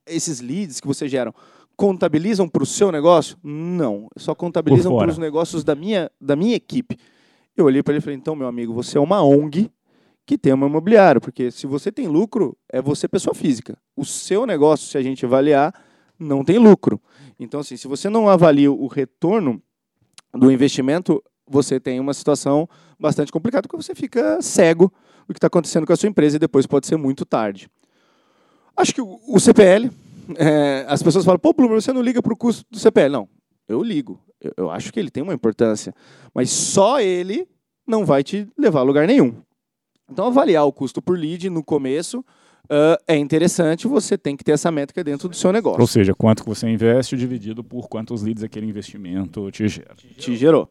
esses leads que você geram, contabilizam para o seu negócio? Não, só contabilizam para os negócios da minha, da minha equipe. Eu olhei para ele e falei, então, meu amigo, você é uma ONG que tem uma imobiliária, porque se você tem lucro, é você pessoa física. O seu negócio, se a gente avaliar, não tem lucro. Então, assim, se você não avalia o retorno do investimento, você tem uma situação bastante complicada, porque você fica cego do que está acontecendo com a sua empresa e depois pode ser muito tarde. Acho que o, CPL, é, as pessoas falam, pô, Plumer, você não liga para o custo do CPL. Não, eu ligo. Eu, eu acho que ele tem uma importância, mas só ele não vai te levar a lugar nenhum. Então, avaliar o custo por lead no começo ah, é interessante, você tem que ter essa métrica dentro do seu negócio. Ou seja, quanto que você investe dividido por quantos leads aquele investimento te gera. te gerou.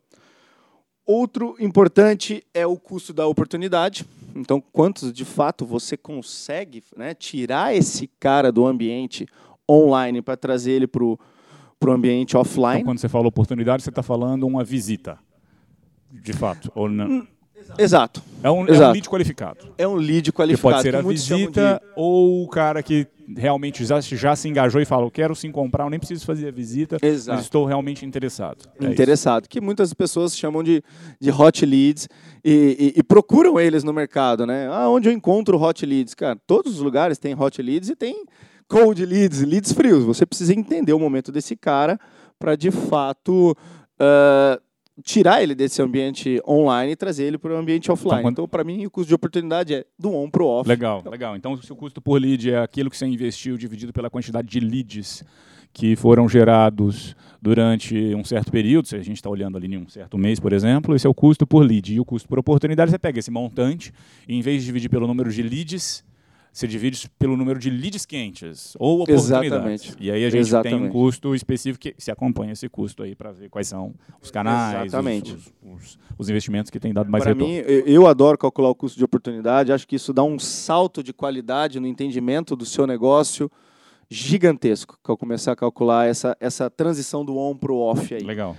Outro importante é o custo da oportunidade. Então, quantos de fato você consegue né, tirar esse cara do ambiente online para trazer ele para o ambiente Então, offline? quando você fala oportunidade, você está falando uma visita. De fato. Ou não. Exato. É um, é um Exato. lead qualificado. É um lead Que qualificado. pode ser a visita ou o cara que realmente já, já se engajou e fala: Eu quero sim comprar, eu nem preciso fazer a visita, Exato. mas estou realmente interessado. É de isso. interessado, que muitas pessoas chamam de, de hot leads e, e- e procuram eles no mercado, né? Ah, onde eu encontro hot leads? Cara, todos os lugares têm hot leads e tem cold leads, leads frios. Você precisa entender o momento desse cara para de fato ah, tirar ele desse ambiente online e trazer ele para o ambiente offline. quando- Então, para mim, o custo de oportunidade é do on para o off. Legal, legal. Então, se o custo por lead é aquilo que você investiu dividido pela quantidade de leads que foram gerados durante um certo período, se a gente está olhando ali em um certo mês, por exemplo, esse é o custo por lead. E o custo por oportunidade, você pega esse montante e, em vez de dividir pelo número de leads, você divide pelo número de leads quentes ou oportunidades. Exatamente. E aí a gente tem um Exatamente. custo específico que se acompanha esse custo aí para ver quais são os canais, os- Exatamente. Os, os- os investimentos que têm dado mais Para retorno. mim, eu eu adoro calcular o custo de oportunidade. Acho que isso dá um salto de qualidade no entendimento do seu negócio gigantesco. Que eu começar a calcular essa, essa transição do on para o off aí. Legal.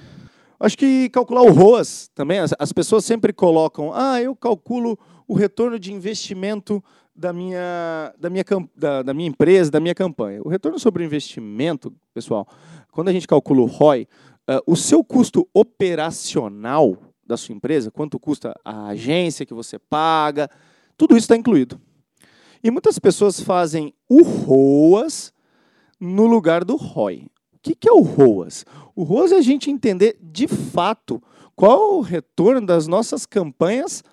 Acho que calcular o ROAS também. As, as pessoas sempre colocam, ah, eu calculo o retorno de investimento da minha, da, minha, da, da minha empresa, da minha campanha. O retorno sobre o investimento, pessoal, quando a gente calcula o ROI, ah, o seu custo operacional da sua empresa, quanto custa a agência que você paga, tudo isso está incluído. E muitas pessoas fazem o ROAS no lugar do ROI. O que, que é o ROAS? O ROAS é a gente entender de fato qual é o retorno das nossas campanhas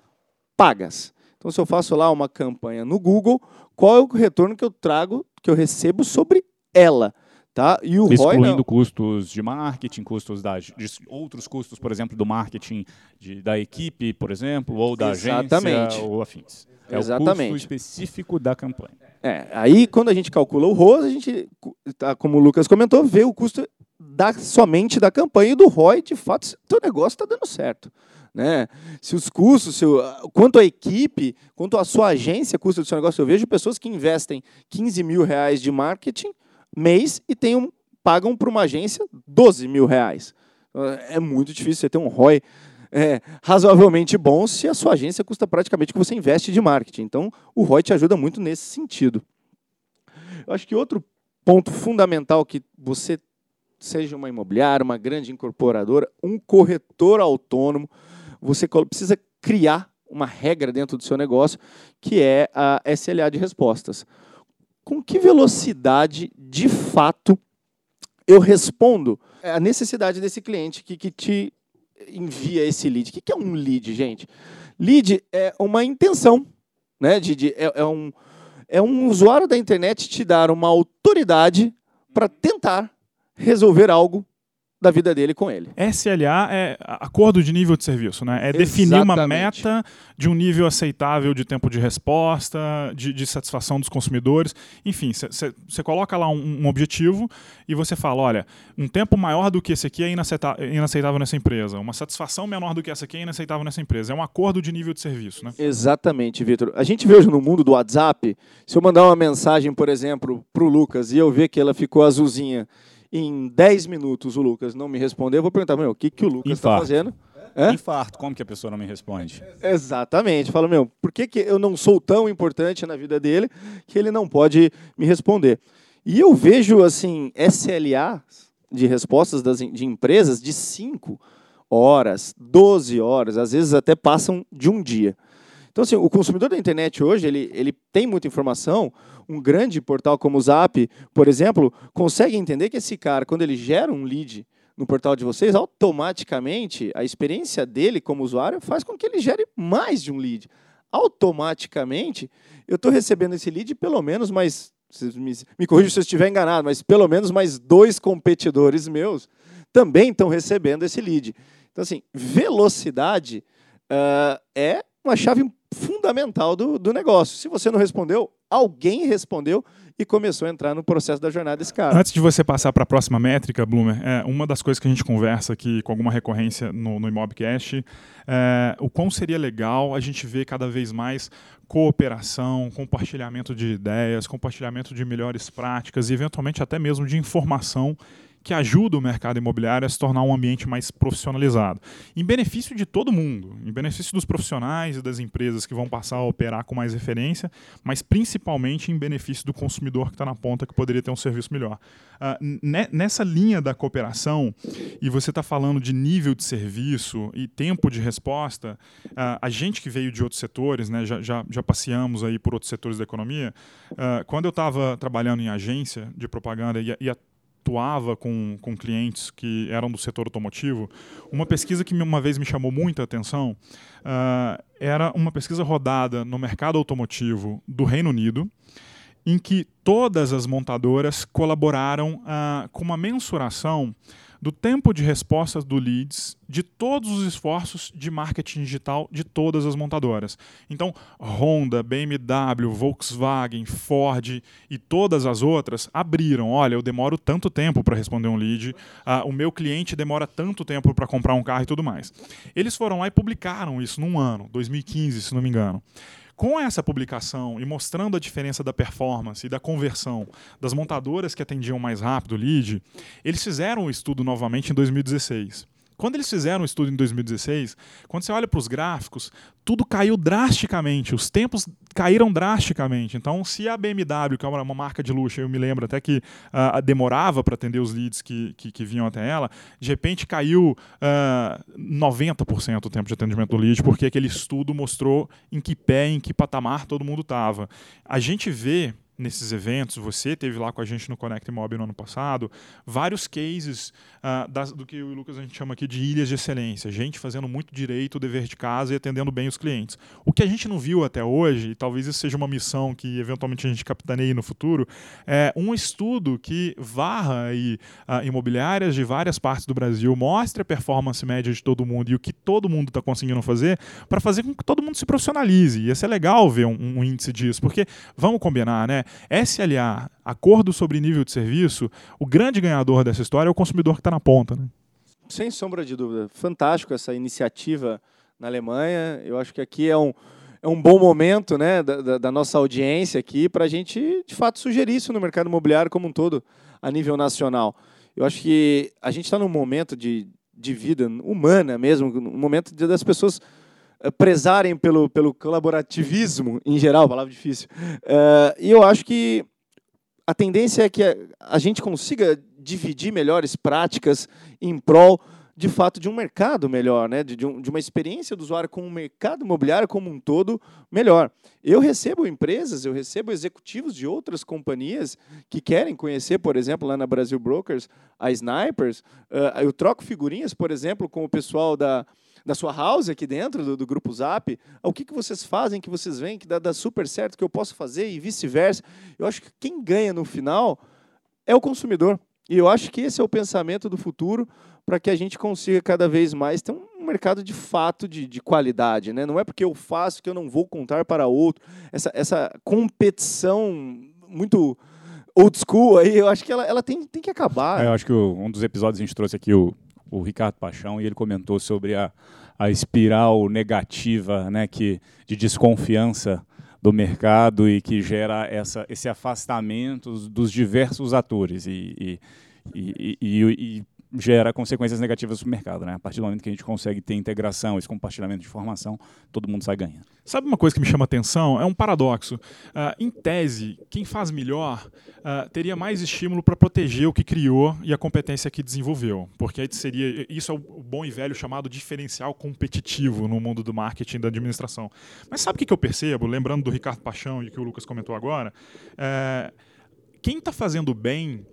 pagas. Então, se eu faço lá uma campanha no Google, qual é o retorno que eu trago, que eu recebo sobre ela? Tá? E o ROI Excluindo não. custos de marketing, custos da, de outros custos, por exemplo, do marketing de- da equipe, por exemplo, ou da Exatamente. agência, ou afins. É o Exatamente. custo específico da campanha. É, aí quando a gente calcula o ROAS, a gente, tá, como o Lucas comentou, vê o custo da, somente da campanha e do ROI, de fato, se o negócio está dando certo. Né? Se os custos, se o, quanto a equipe, quanto a sua agência custa do seu negócio, eu vejo pessoas que investem 15 mil reais de marketing mês e tem um, pagam para uma agência 12 mil reais. É muito difícil você ter um ROI é, razoavelmente bom se a sua agência custa praticamente o que você investe de marketing. Então, o ROI te ajuda muito nesse sentido. Eu acho que outro ponto fundamental que você seja uma imobiliária, uma grande incorporadora, um corretor autônomo, você precisa criar uma regra dentro do seu negócio, que é a SLA de respostas. Com que velocidade, de fato, eu respondo a necessidade desse cliente que, que te envia esse lead? O que que é um lead, gente? Lead é uma intenção, né? De, de- é, é um, é um usuário da internet te dar uma autoridade para tentar resolver algo da vida dele com ele. SLA é acordo de nível de serviço, né? É definir uma Exatamente. meta de um nível aceitável de tempo de resposta, de, de satisfação dos consumidores. Enfim, você coloca lá um, um objetivo e você fala, olha, um tempo maior do que esse aqui é inaceita- inaceitável nessa empresa, uma satisfação menor do que essa aqui é inaceitável nessa empresa. É um acordo de nível de serviço, né? Exatamente, Vitor. A gente vê hoje no mundo do WhatsApp, se eu mandar uma mensagem, por exemplo, para o Lucas e eu ver que ela ficou azulzinha em 10 minutos, o Lucas não me respondeu, eu vou perguntar, meu, o que, que o Lucas está fazendo? Hã? Infarto, como que a pessoa não me responde? Exatamente. Fala, meu, por que, que eu não sou tão importante na vida dele que ele não pode me responder? E eu vejo assim SLA de respostas das, de empresas de 5 horas, 12 horas, às vezes até passam de um dia. Então, assim, o consumidor da internet hoje, ele, ele tem muita informação. Um grande portal como o Zap, por exemplo, consegue entender que esse cara, quando ele gera um lead no portal de vocês, automaticamente a experiência dele como usuário faz com que ele gere mais de um lead. Automaticamente, eu estou recebendo esse lead pelo menos mais. Me, me corrija se eu estiver enganado, mas pelo menos mais dois competidores meus também estão recebendo esse lead. Então, assim, velocidade uh, é uma chave fundamental do, do negócio. Se você não respondeu, alguém respondeu e começou a entrar no processo da jornada desse cara. Antes de você passar para a próxima métrica, Bloomer, é, uma das coisas que a gente conversa aqui com alguma recorrência no, no Imobcast é o quão seria legal a gente ver cada vez mais cooperação, compartilhamento de ideias, compartilhamento de melhores práticas e, eventualmente, até mesmo de informação que ajuda o mercado imobiliário a se tornar um ambiente mais profissionalizado, em benefício de todo mundo, em benefício dos profissionais e das empresas que vão passar a operar com mais referência, mas principalmente em benefício do consumidor que está na ponta que poderia ter um serviço melhor. Uh, nessa linha da cooperação, e você está falando de nível de serviço e tempo de resposta, uh, a gente que veio de outros setores, né, já, já, já passeamos aí por outros setores da economia, uh, quando eu estava trabalhando em agência de propaganda e, e atuava com, com clientes que eram do setor automotivo, uma pesquisa que uma vez me chamou muita atenção uh, era uma pesquisa rodada no mercado automotivo do Reino Unido, em que todas as montadoras colaboraram uh, com uma mensuração do tempo de resposta do leads de todos os esforços de marketing digital de todas as montadoras. Então, Honda, BMW, Volkswagen, Ford e todas as outras abriram. Olha, eu demoro tanto tempo para responder um lead, uh, o meu cliente demora tanto tempo para comprar um carro e tudo mais. Eles foram lá e publicaram isso num ano, 2015, se não me engano. Com essa publicação e mostrando a diferença da performance e da conversão das montadoras que atendiam mais rápido o lead, eles fizeram o estudo novamente em 2016. Quando eles fizeram o estudo em 2016, quando você olha para os gráficos, tudo caiu drasticamente, os tempos caíram drasticamente. Então, se a BMW, que é uma marca de luxo, eu me lembro até que uh, demorava para atender os leads que, que, que, vinham até ela, de repente caiu uh, ah, 90% o tempo de atendimento do lead, porque aquele estudo mostrou em que pé, em que patamar todo mundo estava. A gente vê nesses eventos, você teve lá com a gente no Connect Mob no ano passado, vários cases uh, das, do que o Lucas a gente chama aqui de ilhas de excelência, gente fazendo muito direito, o dever de casa e atendendo bem os clientes. O que a gente não viu até hoje, e talvez isso seja uma missão que eventualmente a gente capitaneie no futuro, é um estudo que varra aí, uh, imobiliárias de várias partes do Brasil, mostre a performance média de todo mundo e o que todo mundo está conseguindo fazer para fazer com que todo mundo se profissionalize. Ia ser legal ver um, um índice disso, porque vamos combinar, né? SLA, acordo sobre nível de serviço, o grande ganhador dessa história é o consumidor que está na ponta. Né? Sem sombra de dúvida. Fantástico essa iniciativa na Alemanha. Eu acho que aqui é um, é um bom momento né, da, da nossa audiência aqui para a gente, de fato, sugerir isso no mercado imobiliário como um todo, a nível nacional. Eu acho que a gente está num momento de, de vida humana mesmo, um momento das pessoas prezarem pelo, pelo colaborativismo, em geral, palavra difícil. Uh, e eu acho que a tendência é que a, gente consiga dividir melhores práticas em prol de fato de um mercado melhor, né? de, de, um, de, uma experiência do usuário com o mercado imobiliário como um todo melhor. Eu recebo empresas, eu recebo executivos de outras companhias que querem conhecer, por exemplo, lá na Brasil Brokers, a Snipers. Uh, eu troco figurinhas, por exemplo, com o pessoal da, da sua house aqui dentro do, do grupo Zap, o que, que vocês fazem, que vocês veem, que dá, dá super certo, que eu posso fazer e vice-versa. Eu acho que quem ganha no final é o consumidor. E eu acho que esse é o pensamento do futuro para que a gente consiga cada vez mais ter um mercado de fato de, de qualidade. Né? Não é porque eu faço que eu não vou contar para outro. Essa, essa competição muito old school aí, eu acho que ela, ela tem, tem que acabar. É, eu acho que o, um dos episódios a gente trouxe aqui o o Ricardo Paixão, e ele comentou sobre a, a espiral negativa né, que, de desconfiança do mercado e que gera essa, esse afastamento dos diversos atores. E, e, e, e gera consequências negativas para o mercado. Né? A partir do momento que a gente consegue ter integração, esse compartilhamento de informação, todo mundo sai ganhando. Sabe uma coisa que me chama atenção? É um paradoxo. Uh, em tese, quem faz melhor uh, teria mais estímulo para proteger o que criou e a competência que desenvolveu. Porque aí seria. Isso é o bom e velho chamado diferencial competitivo no mundo do marketing e da administração. Mas sabe o que eu percebo, lembrando do Ricardo Paixão e que o Lucas comentou agora? É, quem está fazendo bem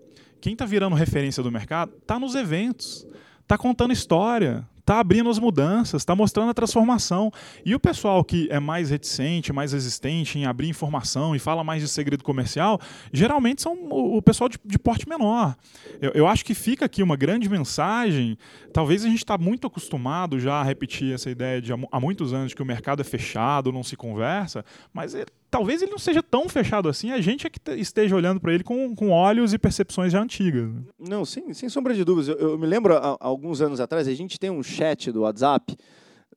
quem está virando referência do mercado está nos eventos, está contando história, está abrindo as mudanças, está mostrando a transformação. E o pessoal que é mais reticente, mais resistente em abrir informação e fala mais de segredo comercial, geralmente são o, pessoal de, de porte menor. Eu, eu, acho que fica aqui uma grande mensagem. Talvez a gente está muito acostumado já a repetir essa ideia de há muitos anos que o mercado é fechado, não se conversa, mas é talvez ele não seja tão fechado assim, a gente é que esteja olhando para ele com, com olhos e percepções já antigas. Não, sem, sem sombra de dúvidas. Eu, eu me lembro, há, alguns anos atrás, a gente tem um chat do WhatsApp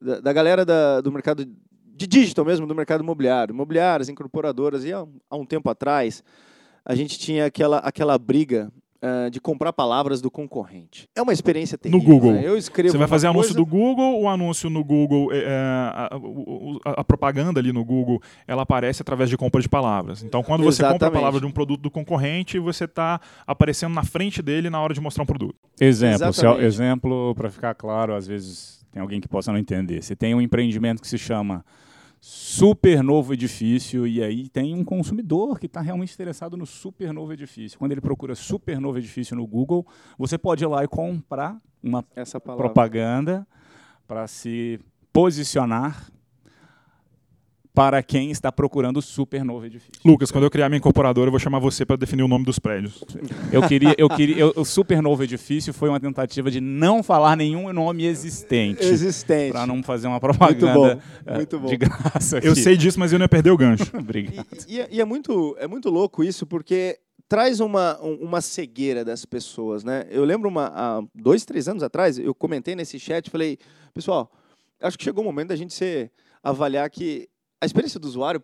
da, da galera da, do mercado de digital mesmo, do mercado imobiliário. Imobiliárias, incorporadoras. E há, há um tempo atrás, a gente tinha aquela, aquela briga Uh, de comprar palavras do concorrente. É uma experiência terrível. No Google. Né? Eu escrevo. Você vai fazer coisa... anúncio do Google, o anúncio no Google, é, é a, a, a, propaganda ali no Google, ela aparece através de compra de palavras. Então, quando você Exatamente. compra a palavra de um produto do concorrente, você está aparecendo na frente dele na hora de mostrar um produto. Exemplo, se, exemplo para ficar claro, às vezes tem alguém que possa não entender. Você tem um empreendimento que se chama super novo edifício e aí tem um consumidor que está realmente interessado no super novo edifício. Quando ele procura super novo edifício no Google, você pode ir lá e comprar uma propaganda para se posicionar para quem está procurando o super novo edifício. Lucas, quando eu criar minha incorporadora, eu vou chamar você para definir o nome dos prédios. Eu queria, eu queria, eu, o super novo edifício foi uma tentativa de não falar nenhum nome existente. Existente. Para não fazer uma propaganda muito bom, eh, muito bom. de graça. Aqui. Eu sei disso, mas eu não ia perder o gancho. (laughs) Obrigado. E, e, e, é muito, é muito louco isso, porque traz uma, uma cegueira das pessoas, né? Eu lembro uma, há dois, três anos atrás, eu comentei nesse chat, falei, pessoal, acho que chegou o momento da gente ser avaliar que a experiência do usuário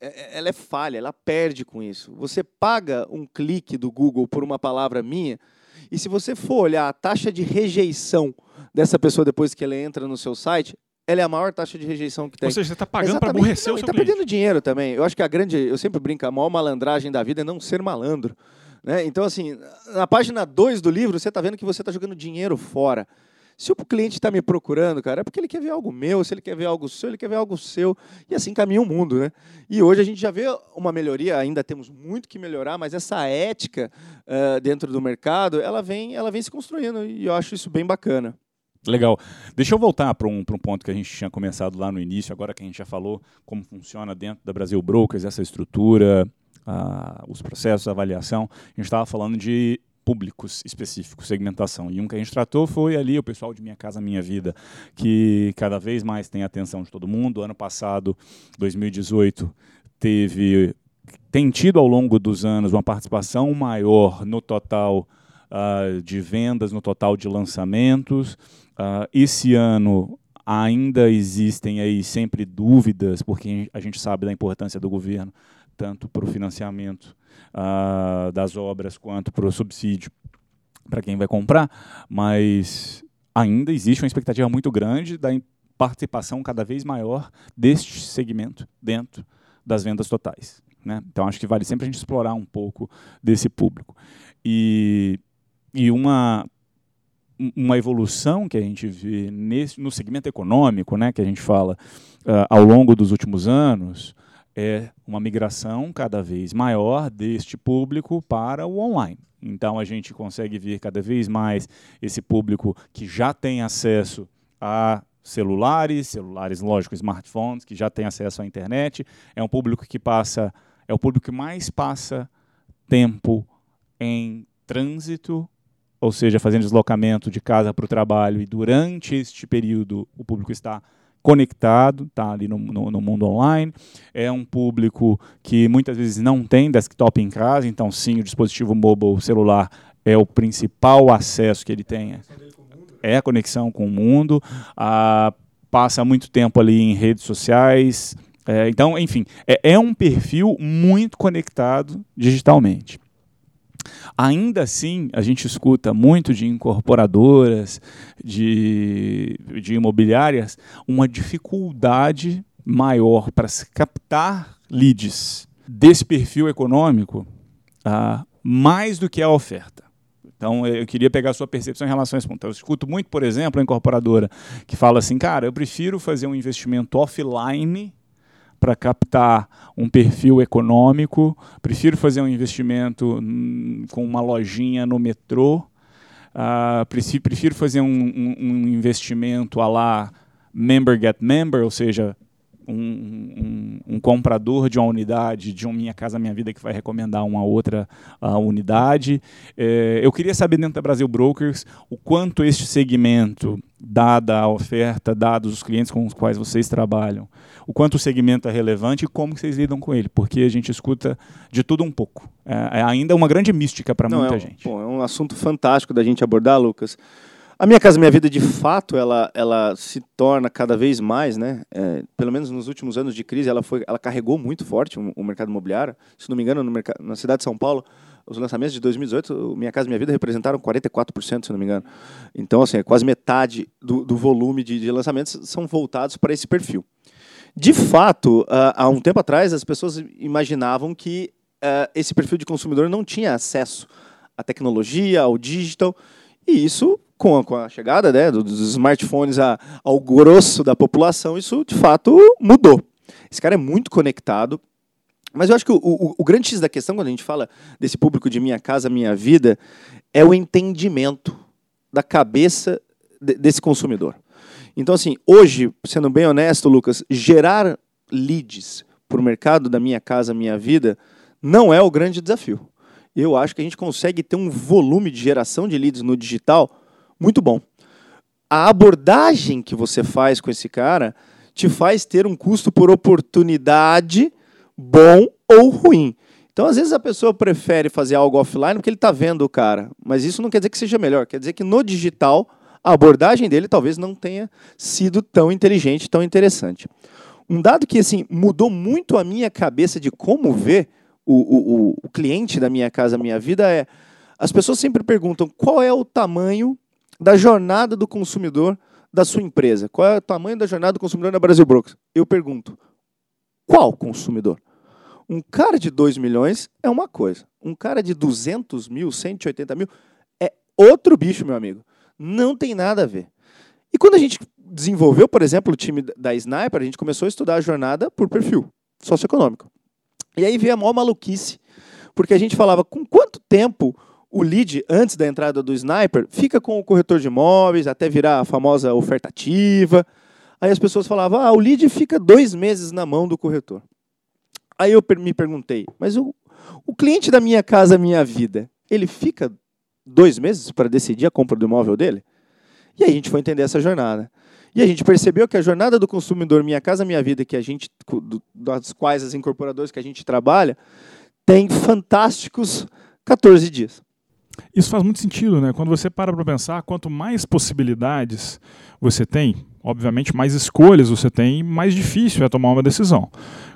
é, é, ela é falha, ela perde com isso. Você paga um clique do Google por uma palavra minha, e se você for olhar a taxa de rejeição dessa pessoa depois que ela entra no seu site, ela é a maior taxa de rejeição que tem. Ou seja, você está pagando para aborrecer não, o seu está perdendo dinheiro também. Eu acho que a grande, eu sempre brinco, a maior malandragem da vida é não ser malandro. Né? Então, assim, na página 2 do livro, você está vendo que você está jogando dinheiro fora. Se o cliente está me procurando, cara, é porque ele quer ver algo meu, se ele quer ver algo seu, ele quer ver algo seu. E assim caminha o mundo, né? E hoje a gente já vê uma melhoria, ainda temos muito que melhorar, mas essa ética uh, dentro do mercado, ela vem, ela vem se construindo e eu acho isso bem bacana. Legal. Deixa eu voltar para um, um ponto que a gente tinha começado lá no início, agora que a gente já falou como funciona dentro da Brasil Brokers, essa estrutura, uh, os processos, a avaliação. A gente estava falando de públicos específicos, segmentação. E um que a gente tratou foi ali o pessoal de Minha Casa Minha Vida, que cada vez mais tem a atenção de todo mundo. Ano passado, 2018, teve tem tido ao longo dos anos uma participação maior no total uh, de vendas, no total de lançamentos. Uh, esse ano ainda existem aí sempre dúvidas, porque a gente sabe da importância do governo tanto para o financiamento uh, das obras quanto para o subsídio para quem vai comprar, mas ainda existe uma expectativa muito grande da participação cada vez maior deste segmento dentro das vendas totais. Né? Então acho que vale sempre a gente explorar um pouco desse público. E, e uma, uma evolução que a gente vê nesse, no segmento econômico, né, que a gente fala uh, ao longo dos últimos anos, é uma migração cada vez maior deste público para o online. Então a gente consegue ver cada vez mais esse público que já tem acesso a celulares, celulares, lógico, smartphones, que já tem acesso à internet. É um público que passa, é o público que mais passa tempo em trânsito, ou seja, fazendo deslocamento de casa para o trabalho, e durante este período o público está conectado, está ali no, no, no, mundo online. É um público que muitas vezes não tem desktop em casa, então sim, o dispositivo mobile celular é o principal acesso que ele tem. É a conexão com o mundo. Ah, passa muito tempo ali em redes sociais. É, então, enfim, é, é um perfil muito conectado digitalmente. Ainda assim, a gente escuta muito de incorporadoras, de, de imobiliárias, uma dificuldade maior para se captar leads desse perfil econômico, ah, mais do que a oferta. Então, eu queria pegar a sua percepção em relação a esse ponto. Eu escuto muito, por exemplo, a incorporadora que fala assim, cara, eu prefiro fazer um investimento offline para captar um perfil econômico, prefiro fazer um investimento hum, com uma lojinha no metrô, uh, prefiro fazer um, um, um investimento a lá member get member, ou seja, um, um, um, comprador de uma unidade, de um Minha Casa Minha Vida, que vai recomendar uma outra uh, unidade. É, eu queria saber dentro da Brasil Brokers o quanto este segmento, dada a oferta, dados os clientes com os quais vocês trabalham, o quanto o segmento é relevante e como vocês lidam com ele, porque a gente escuta de tudo um pouco. É, é ainda uma grande mística para muita é um, gente. Pô, é um assunto fantástico da gente abordar, Lucas. A Minha Casa Minha Vida, de fato, ela, ela se torna cada vez mais, né? É, pelo menos nos últimos anos de crise, ela, foi, ela carregou muito forte o, o mercado imobiliário. Se não me engano, no mercado, na cidade de São Paulo, os lançamentos de 2018, Minha Casa Minha Vida representaram 44%, se não me engano. Então, assim, é quase metade do, do volume de, de lançamentos são voltados para esse perfil. De fato, uh, há um tempo atrás, as pessoas imaginavam que uh, esse perfil de consumidor não tinha acesso à tecnologia, ao digital, e isso com a, chegada né, dos smartphones ao grosso da população, isso de fato mudou. Esse cara é muito conectado. Mas eu acho que o, o, o grande X da questão, quando a gente fala desse público de minha casa, minha vida, é o entendimento da cabeça de, desse consumidor. Então, assim, hoje, sendo bem honesto, Lucas, gerar leads para o mercado da minha casa, minha vida, não é o grande desafio. Eu acho que a gente consegue ter um volume de geração de leads no digital muito bom. A abordagem que você faz com esse cara te faz ter um custo por oportunidade bom ou ruim. Então, às vezes, a pessoa prefere fazer algo offline porque ele está vendo o cara. Mas isso não quer dizer que seja melhor. Quer dizer que no digital, a abordagem dele talvez não tenha sido tão inteligente, tão interessante. Um dado que assim mudou muito a minha cabeça de como ver o, o, o cliente da minha casa, minha vida é. As pessoas sempre perguntam qual é o tamanho da jornada do consumidor da sua empresa. Qual é o tamanho da jornada do consumidor na Brasil Brokers? Eu pergunto, qual consumidor? Um cara de 2 milhões é uma coisa. Um cara de 200 mil, 180 mil, é outro bicho, meu amigo. Não tem nada a ver. E quando a gente desenvolveu, por exemplo, o time da Sniper, a gente começou a estudar a jornada por perfil socioeconômico. E aí veio a maior maluquice, porque a gente falava com quanto tempo o lead, antes da entrada do sniper, fica com o corretor de imóveis, até virar a famosa oferta ativa. Aí as pessoas falavam, ah, o lead fica dois meses na mão do corretor. Aí eu me perguntei, mas o, o cliente da minha casa, minha vida, ele fica dois meses para decidir a compra do imóvel dele? E aí a gente foi entender essa jornada. E a gente percebeu que a jornada do consumidor Minha Casa Minha Vida, que a gente, das quais as incorporadoras que a gente trabalha, tem fantásticos 14 dias. Isso faz muito sentido, né? Quando você para para pensar, quanto mais possibilidades você tem, obviamente mais escolhas você tem, mais difícil é tomar uma decisão.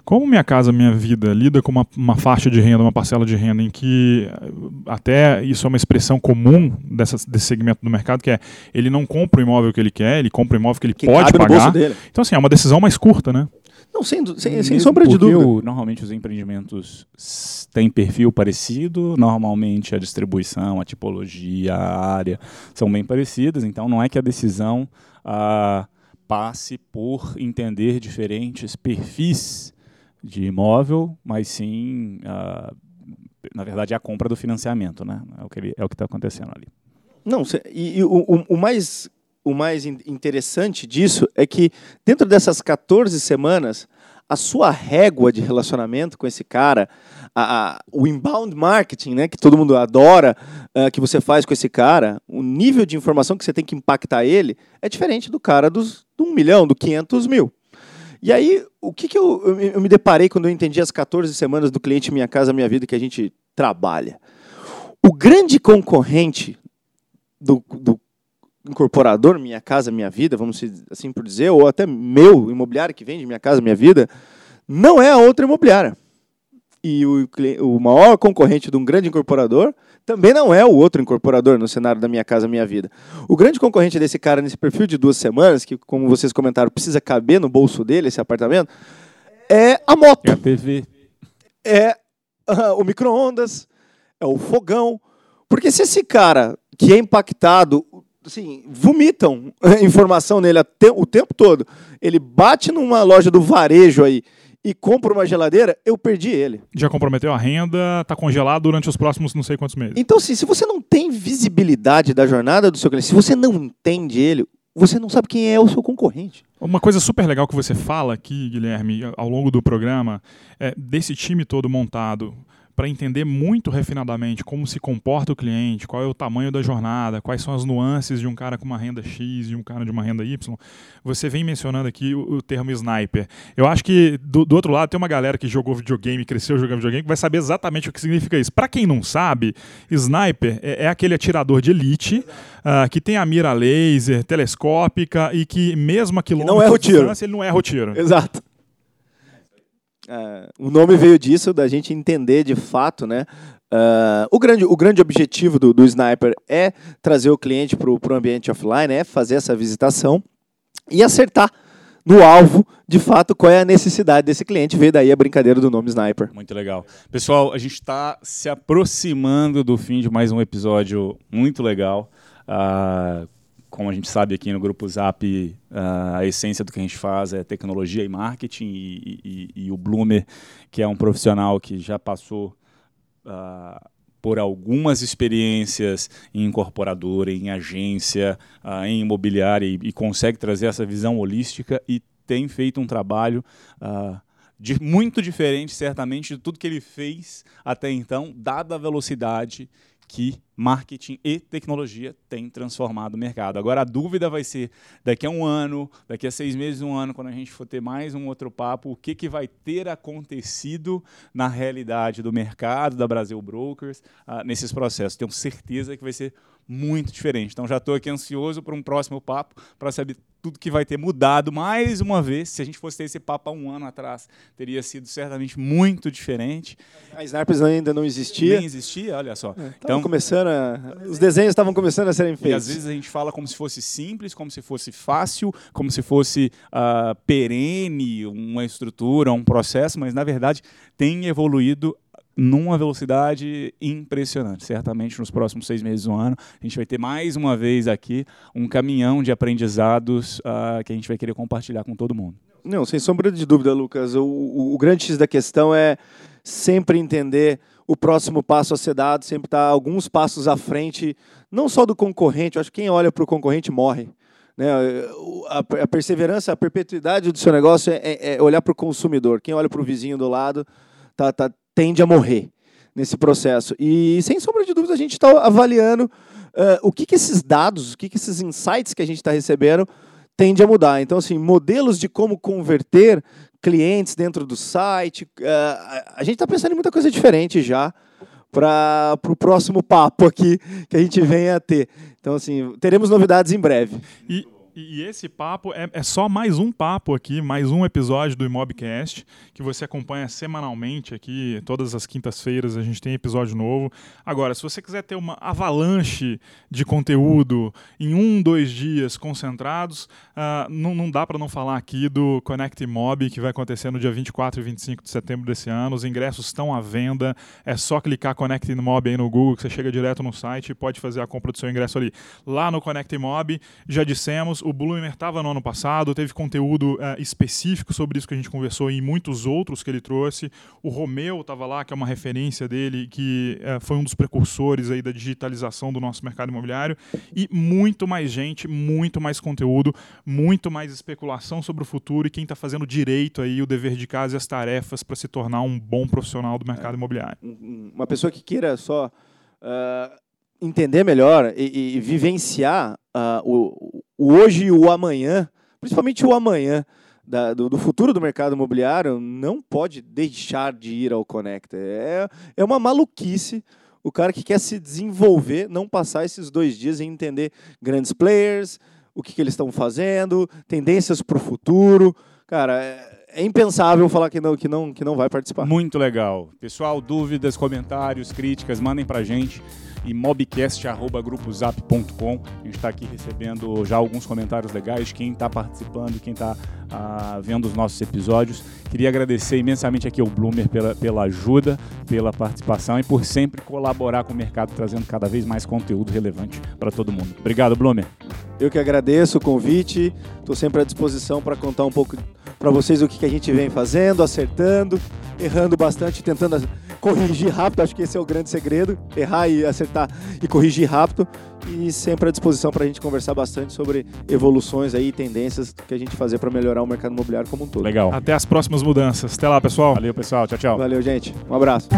Como Minha Casa Minha Vida lida com uma, uma faixa de renda, uma parcela de renda em que até isso é uma expressão comum dessa, desse segmento do mercado, que é ele não compra o imóvel que ele quer, ele compra o imóvel que ele que pode pagar. Então, assim, é uma decisão mais curta, né? Não, sem, sem, sem sombra de dúvida. O, normalmente os empreendimentos têm perfil parecido, normalmente a distribuição, a tipologia, a área são bem parecidas, então não é que a decisão ah, passe por entender diferentes perfis de imóvel, mas sim, ah, na verdade, a compra do financiamento, né? É o que é está acontecendo ali. Não, e, e o, o mais o mais interessante disso é que dentro dessas 14 semanas, a sua régua de relacionamento com esse cara, a, a, o inbound marketing, né, que todo mundo adora, uh, que você faz com esse cara, o nível de informação que você tem que impactar ele é diferente do cara dos, do 1 milhão, do 500 mil. E aí, o que, que eu, eu, eu me deparei quando eu entendi as 14 semanas do cliente Minha Casa Minha Vida que a gente trabalha? O grande concorrente do, do incorporador, Minha Casa Minha Vida, vamos assim por dizer, ou até meu imobiliário que vende Minha Casa Minha Vida, não é a outra imobiliária. e o, o maior concorrente de um grande incorporador também não é o outro incorporador no cenário da Minha Casa Minha Vida. O grande concorrente desse cara nesse perfil de duas semanas, que, como vocês comentaram, precisa caber no bolso dele esse apartamento, é a moto. É a TV. É uh, o micro-ondas, é o fogão. Porque se esse cara que é impactado, assim, vomitam (laughs) informação nele o tempo todo, ele bate numa loja do varejo aí e compro uma geladeira, eu perdi ele. Já comprometeu a renda, está congelado durante os próximos não sei quantos meses. Então, assim, se você não tem visibilidade da jornada do seu cliente, se você não entende ele, você não sabe quem é o seu concorrente. Uma coisa super legal que você fala aqui, Guilherme, ao longo do programa, é desse time todo montado para entender muito refinadamente como se comporta o cliente, qual é o tamanho da jornada, quais são as nuances de um cara com uma renda X e um cara de uma renda Y. Você vem mencionando aqui o, o termo sniper. Eu acho que do, do, outro lado tem uma galera que jogou videogame, cresceu jogando videogame, que vai saber exatamente o que significa isso. Para quem não sabe, sniper é, é aquele atirador de elite uh, que tem a mira laser, telescópica e que mesmo a quilômetros não erra o tiro. ele não erra o tiro. Exato. Uh, o nome veio disso, da gente entender de fato, né? Uh, o, grande, o grande objetivo do, do Sniper é trazer o cliente para o ambiente offline, é fazer essa visitação e acertar no alvo, de fato, qual é a necessidade desse cliente. Veio daí a brincadeira do nome Sniper. Muito legal. Pessoal, a gente está se aproximando do fim de mais um episódio muito legal. Uh, como a gente sabe aqui no Grupo Zap, ah, a essência do que a gente faz é tecnologia e marketing, e, e, e o Bloomer, que é um profissional que já passou uh, por algumas experiências em incorporadora, em agência, uh, em imobiliária, e, e, consegue trazer essa visão holística e tem feito um trabalho. Uh, de, muito diferente, certamente, de tudo que ele fez até então, dada a velocidade que marketing e tecnologia têm transformado o mercado. Agora a dúvida vai ser daqui a um ano, daqui a seis meses, um ano, quando a gente for ter mais um outro papo, o que, que vai ter acontecido na realidade do mercado, da Brasil Brokers, uh, nesses processos. Tenho certeza que vai ser muito diferente. Então já estou aqui ansioso para um próximo papo, para saber tudo que vai ter mudado mais uma vez. Se a gente fosse ter esse papo há um ano atrás, teria sido certamente muito diferente. A Snipers ainda não existia. Nem existia, olha só. É, então começando a... os desenhos estavam começando a serem feitos. E às vezes a gente fala como se fosse simples, como se fosse fácil, como se fosse uh, perene, uma estrutura, um processo, mas na verdade tem evoluído numa velocidade impressionante. Certamente nos próximos seis meses do ano, a gente vai ter mais uma vez aqui um caminhão de aprendizados uh, que a gente vai querer compartilhar com todo mundo. Não, sem sombra de dúvida, Lucas. O, o, o grande X da questão é sempre entender o próximo passo a ser dado, sempre estar alguns passos à frente, não só do concorrente. Eu acho que quem olha para o concorrente morre. Né? A, perseverança, a perpetuidade do seu negócio é, é, é olhar para o consumidor. Quem olha para o vizinho do lado tá, tá, tende a morrer nesse processo. E, sem sombra de dúvida, a gente está avaliando uh, o que, que esses dados, o que, que esses insights que a gente está recebendo tende a mudar. Então, assim, modelos de como converter clientes dentro do site. Uh, a gente está pensando em muita coisa diferente já para o próximo papo aqui que a gente venha a ter. Então, assim, teremos novidades em breve. E e, esse papo é, é, só mais um papo aqui, mais um episódio do Imobcast, que você acompanha semanalmente aqui, todas as quintas-feiras a gente tem episódio novo. Agora, se você quiser ter uma avalanche de conteúdo em um, dois dias concentrados, uh, não, não dá para não falar aqui do Connect Mob, que vai acontecer no dia 24 e 25 de setembro desse ano. Os ingressos estão à venda, é só clicar Connect Mob aí no Google, que você chega direto no site e pode fazer a compra do seu ingresso ali. Lá no Connect Mob, já dissemos, o Bloomer estava no ano passado, teve conteúdo uh, específico sobre isso que a gente conversou e muitos outros que ele trouxe. O Romeu estava lá, que é uma referência dele, que uh, foi um dos precursores aí da digitalização do nosso mercado imobiliário. E muito mais gente, muito mais conteúdo, muito mais especulação sobre o futuro e quem está fazendo direito aí o dever de casa e as tarefas para se tornar um bom profissional do mercado é. imobiliário. Uma pessoa que queira só uh, entender melhor e, e vivenciar uh, o, o, hoje e o amanhã, principalmente o amanhã da, do, do, futuro do mercado imobiliário, não pode deixar de ir ao Conecta. É, é uma maluquice o cara que quer se desenvolver, não passar esses dois dias em entender grandes players, o que, que eles estão fazendo, tendências para o futuro. Cara, é, é impensável falar que não, que não, que não vai participar. Muito legal. Pessoal, dúvidas, comentários, críticas, mandem pra gente e mobcast.grupozap.com. A gente está aqui recebendo já alguns comentários legais, quem está participando, quem está ah, vendo os nossos episódios. Queria agradecer imensamente aqui ao Bloomer pela, pela ajuda, pela participação e por sempre colaborar com o mercado, trazendo cada vez mais conteúdo relevante para todo mundo. Obrigado, Bloomer. Eu que agradeço o convite, estou sempre à disposição para contar um pouco para vocês o que, que a gente vem fazendo, acertando, errando bastante, tentando corrigir rápido, acho que esse é o grande segredo, errar e acertar e corrigir rápido e sempre à disposição para a gente conversar bastante sobre evoluções aí, tendências que a gente fazer para melhorar o mercado imobiliário como um todo. Legal. Até as próximas mudanças. Até lá, pessoal. Valeu, pessoal. Tchau, tchau. Valeu, gente. Um abraço.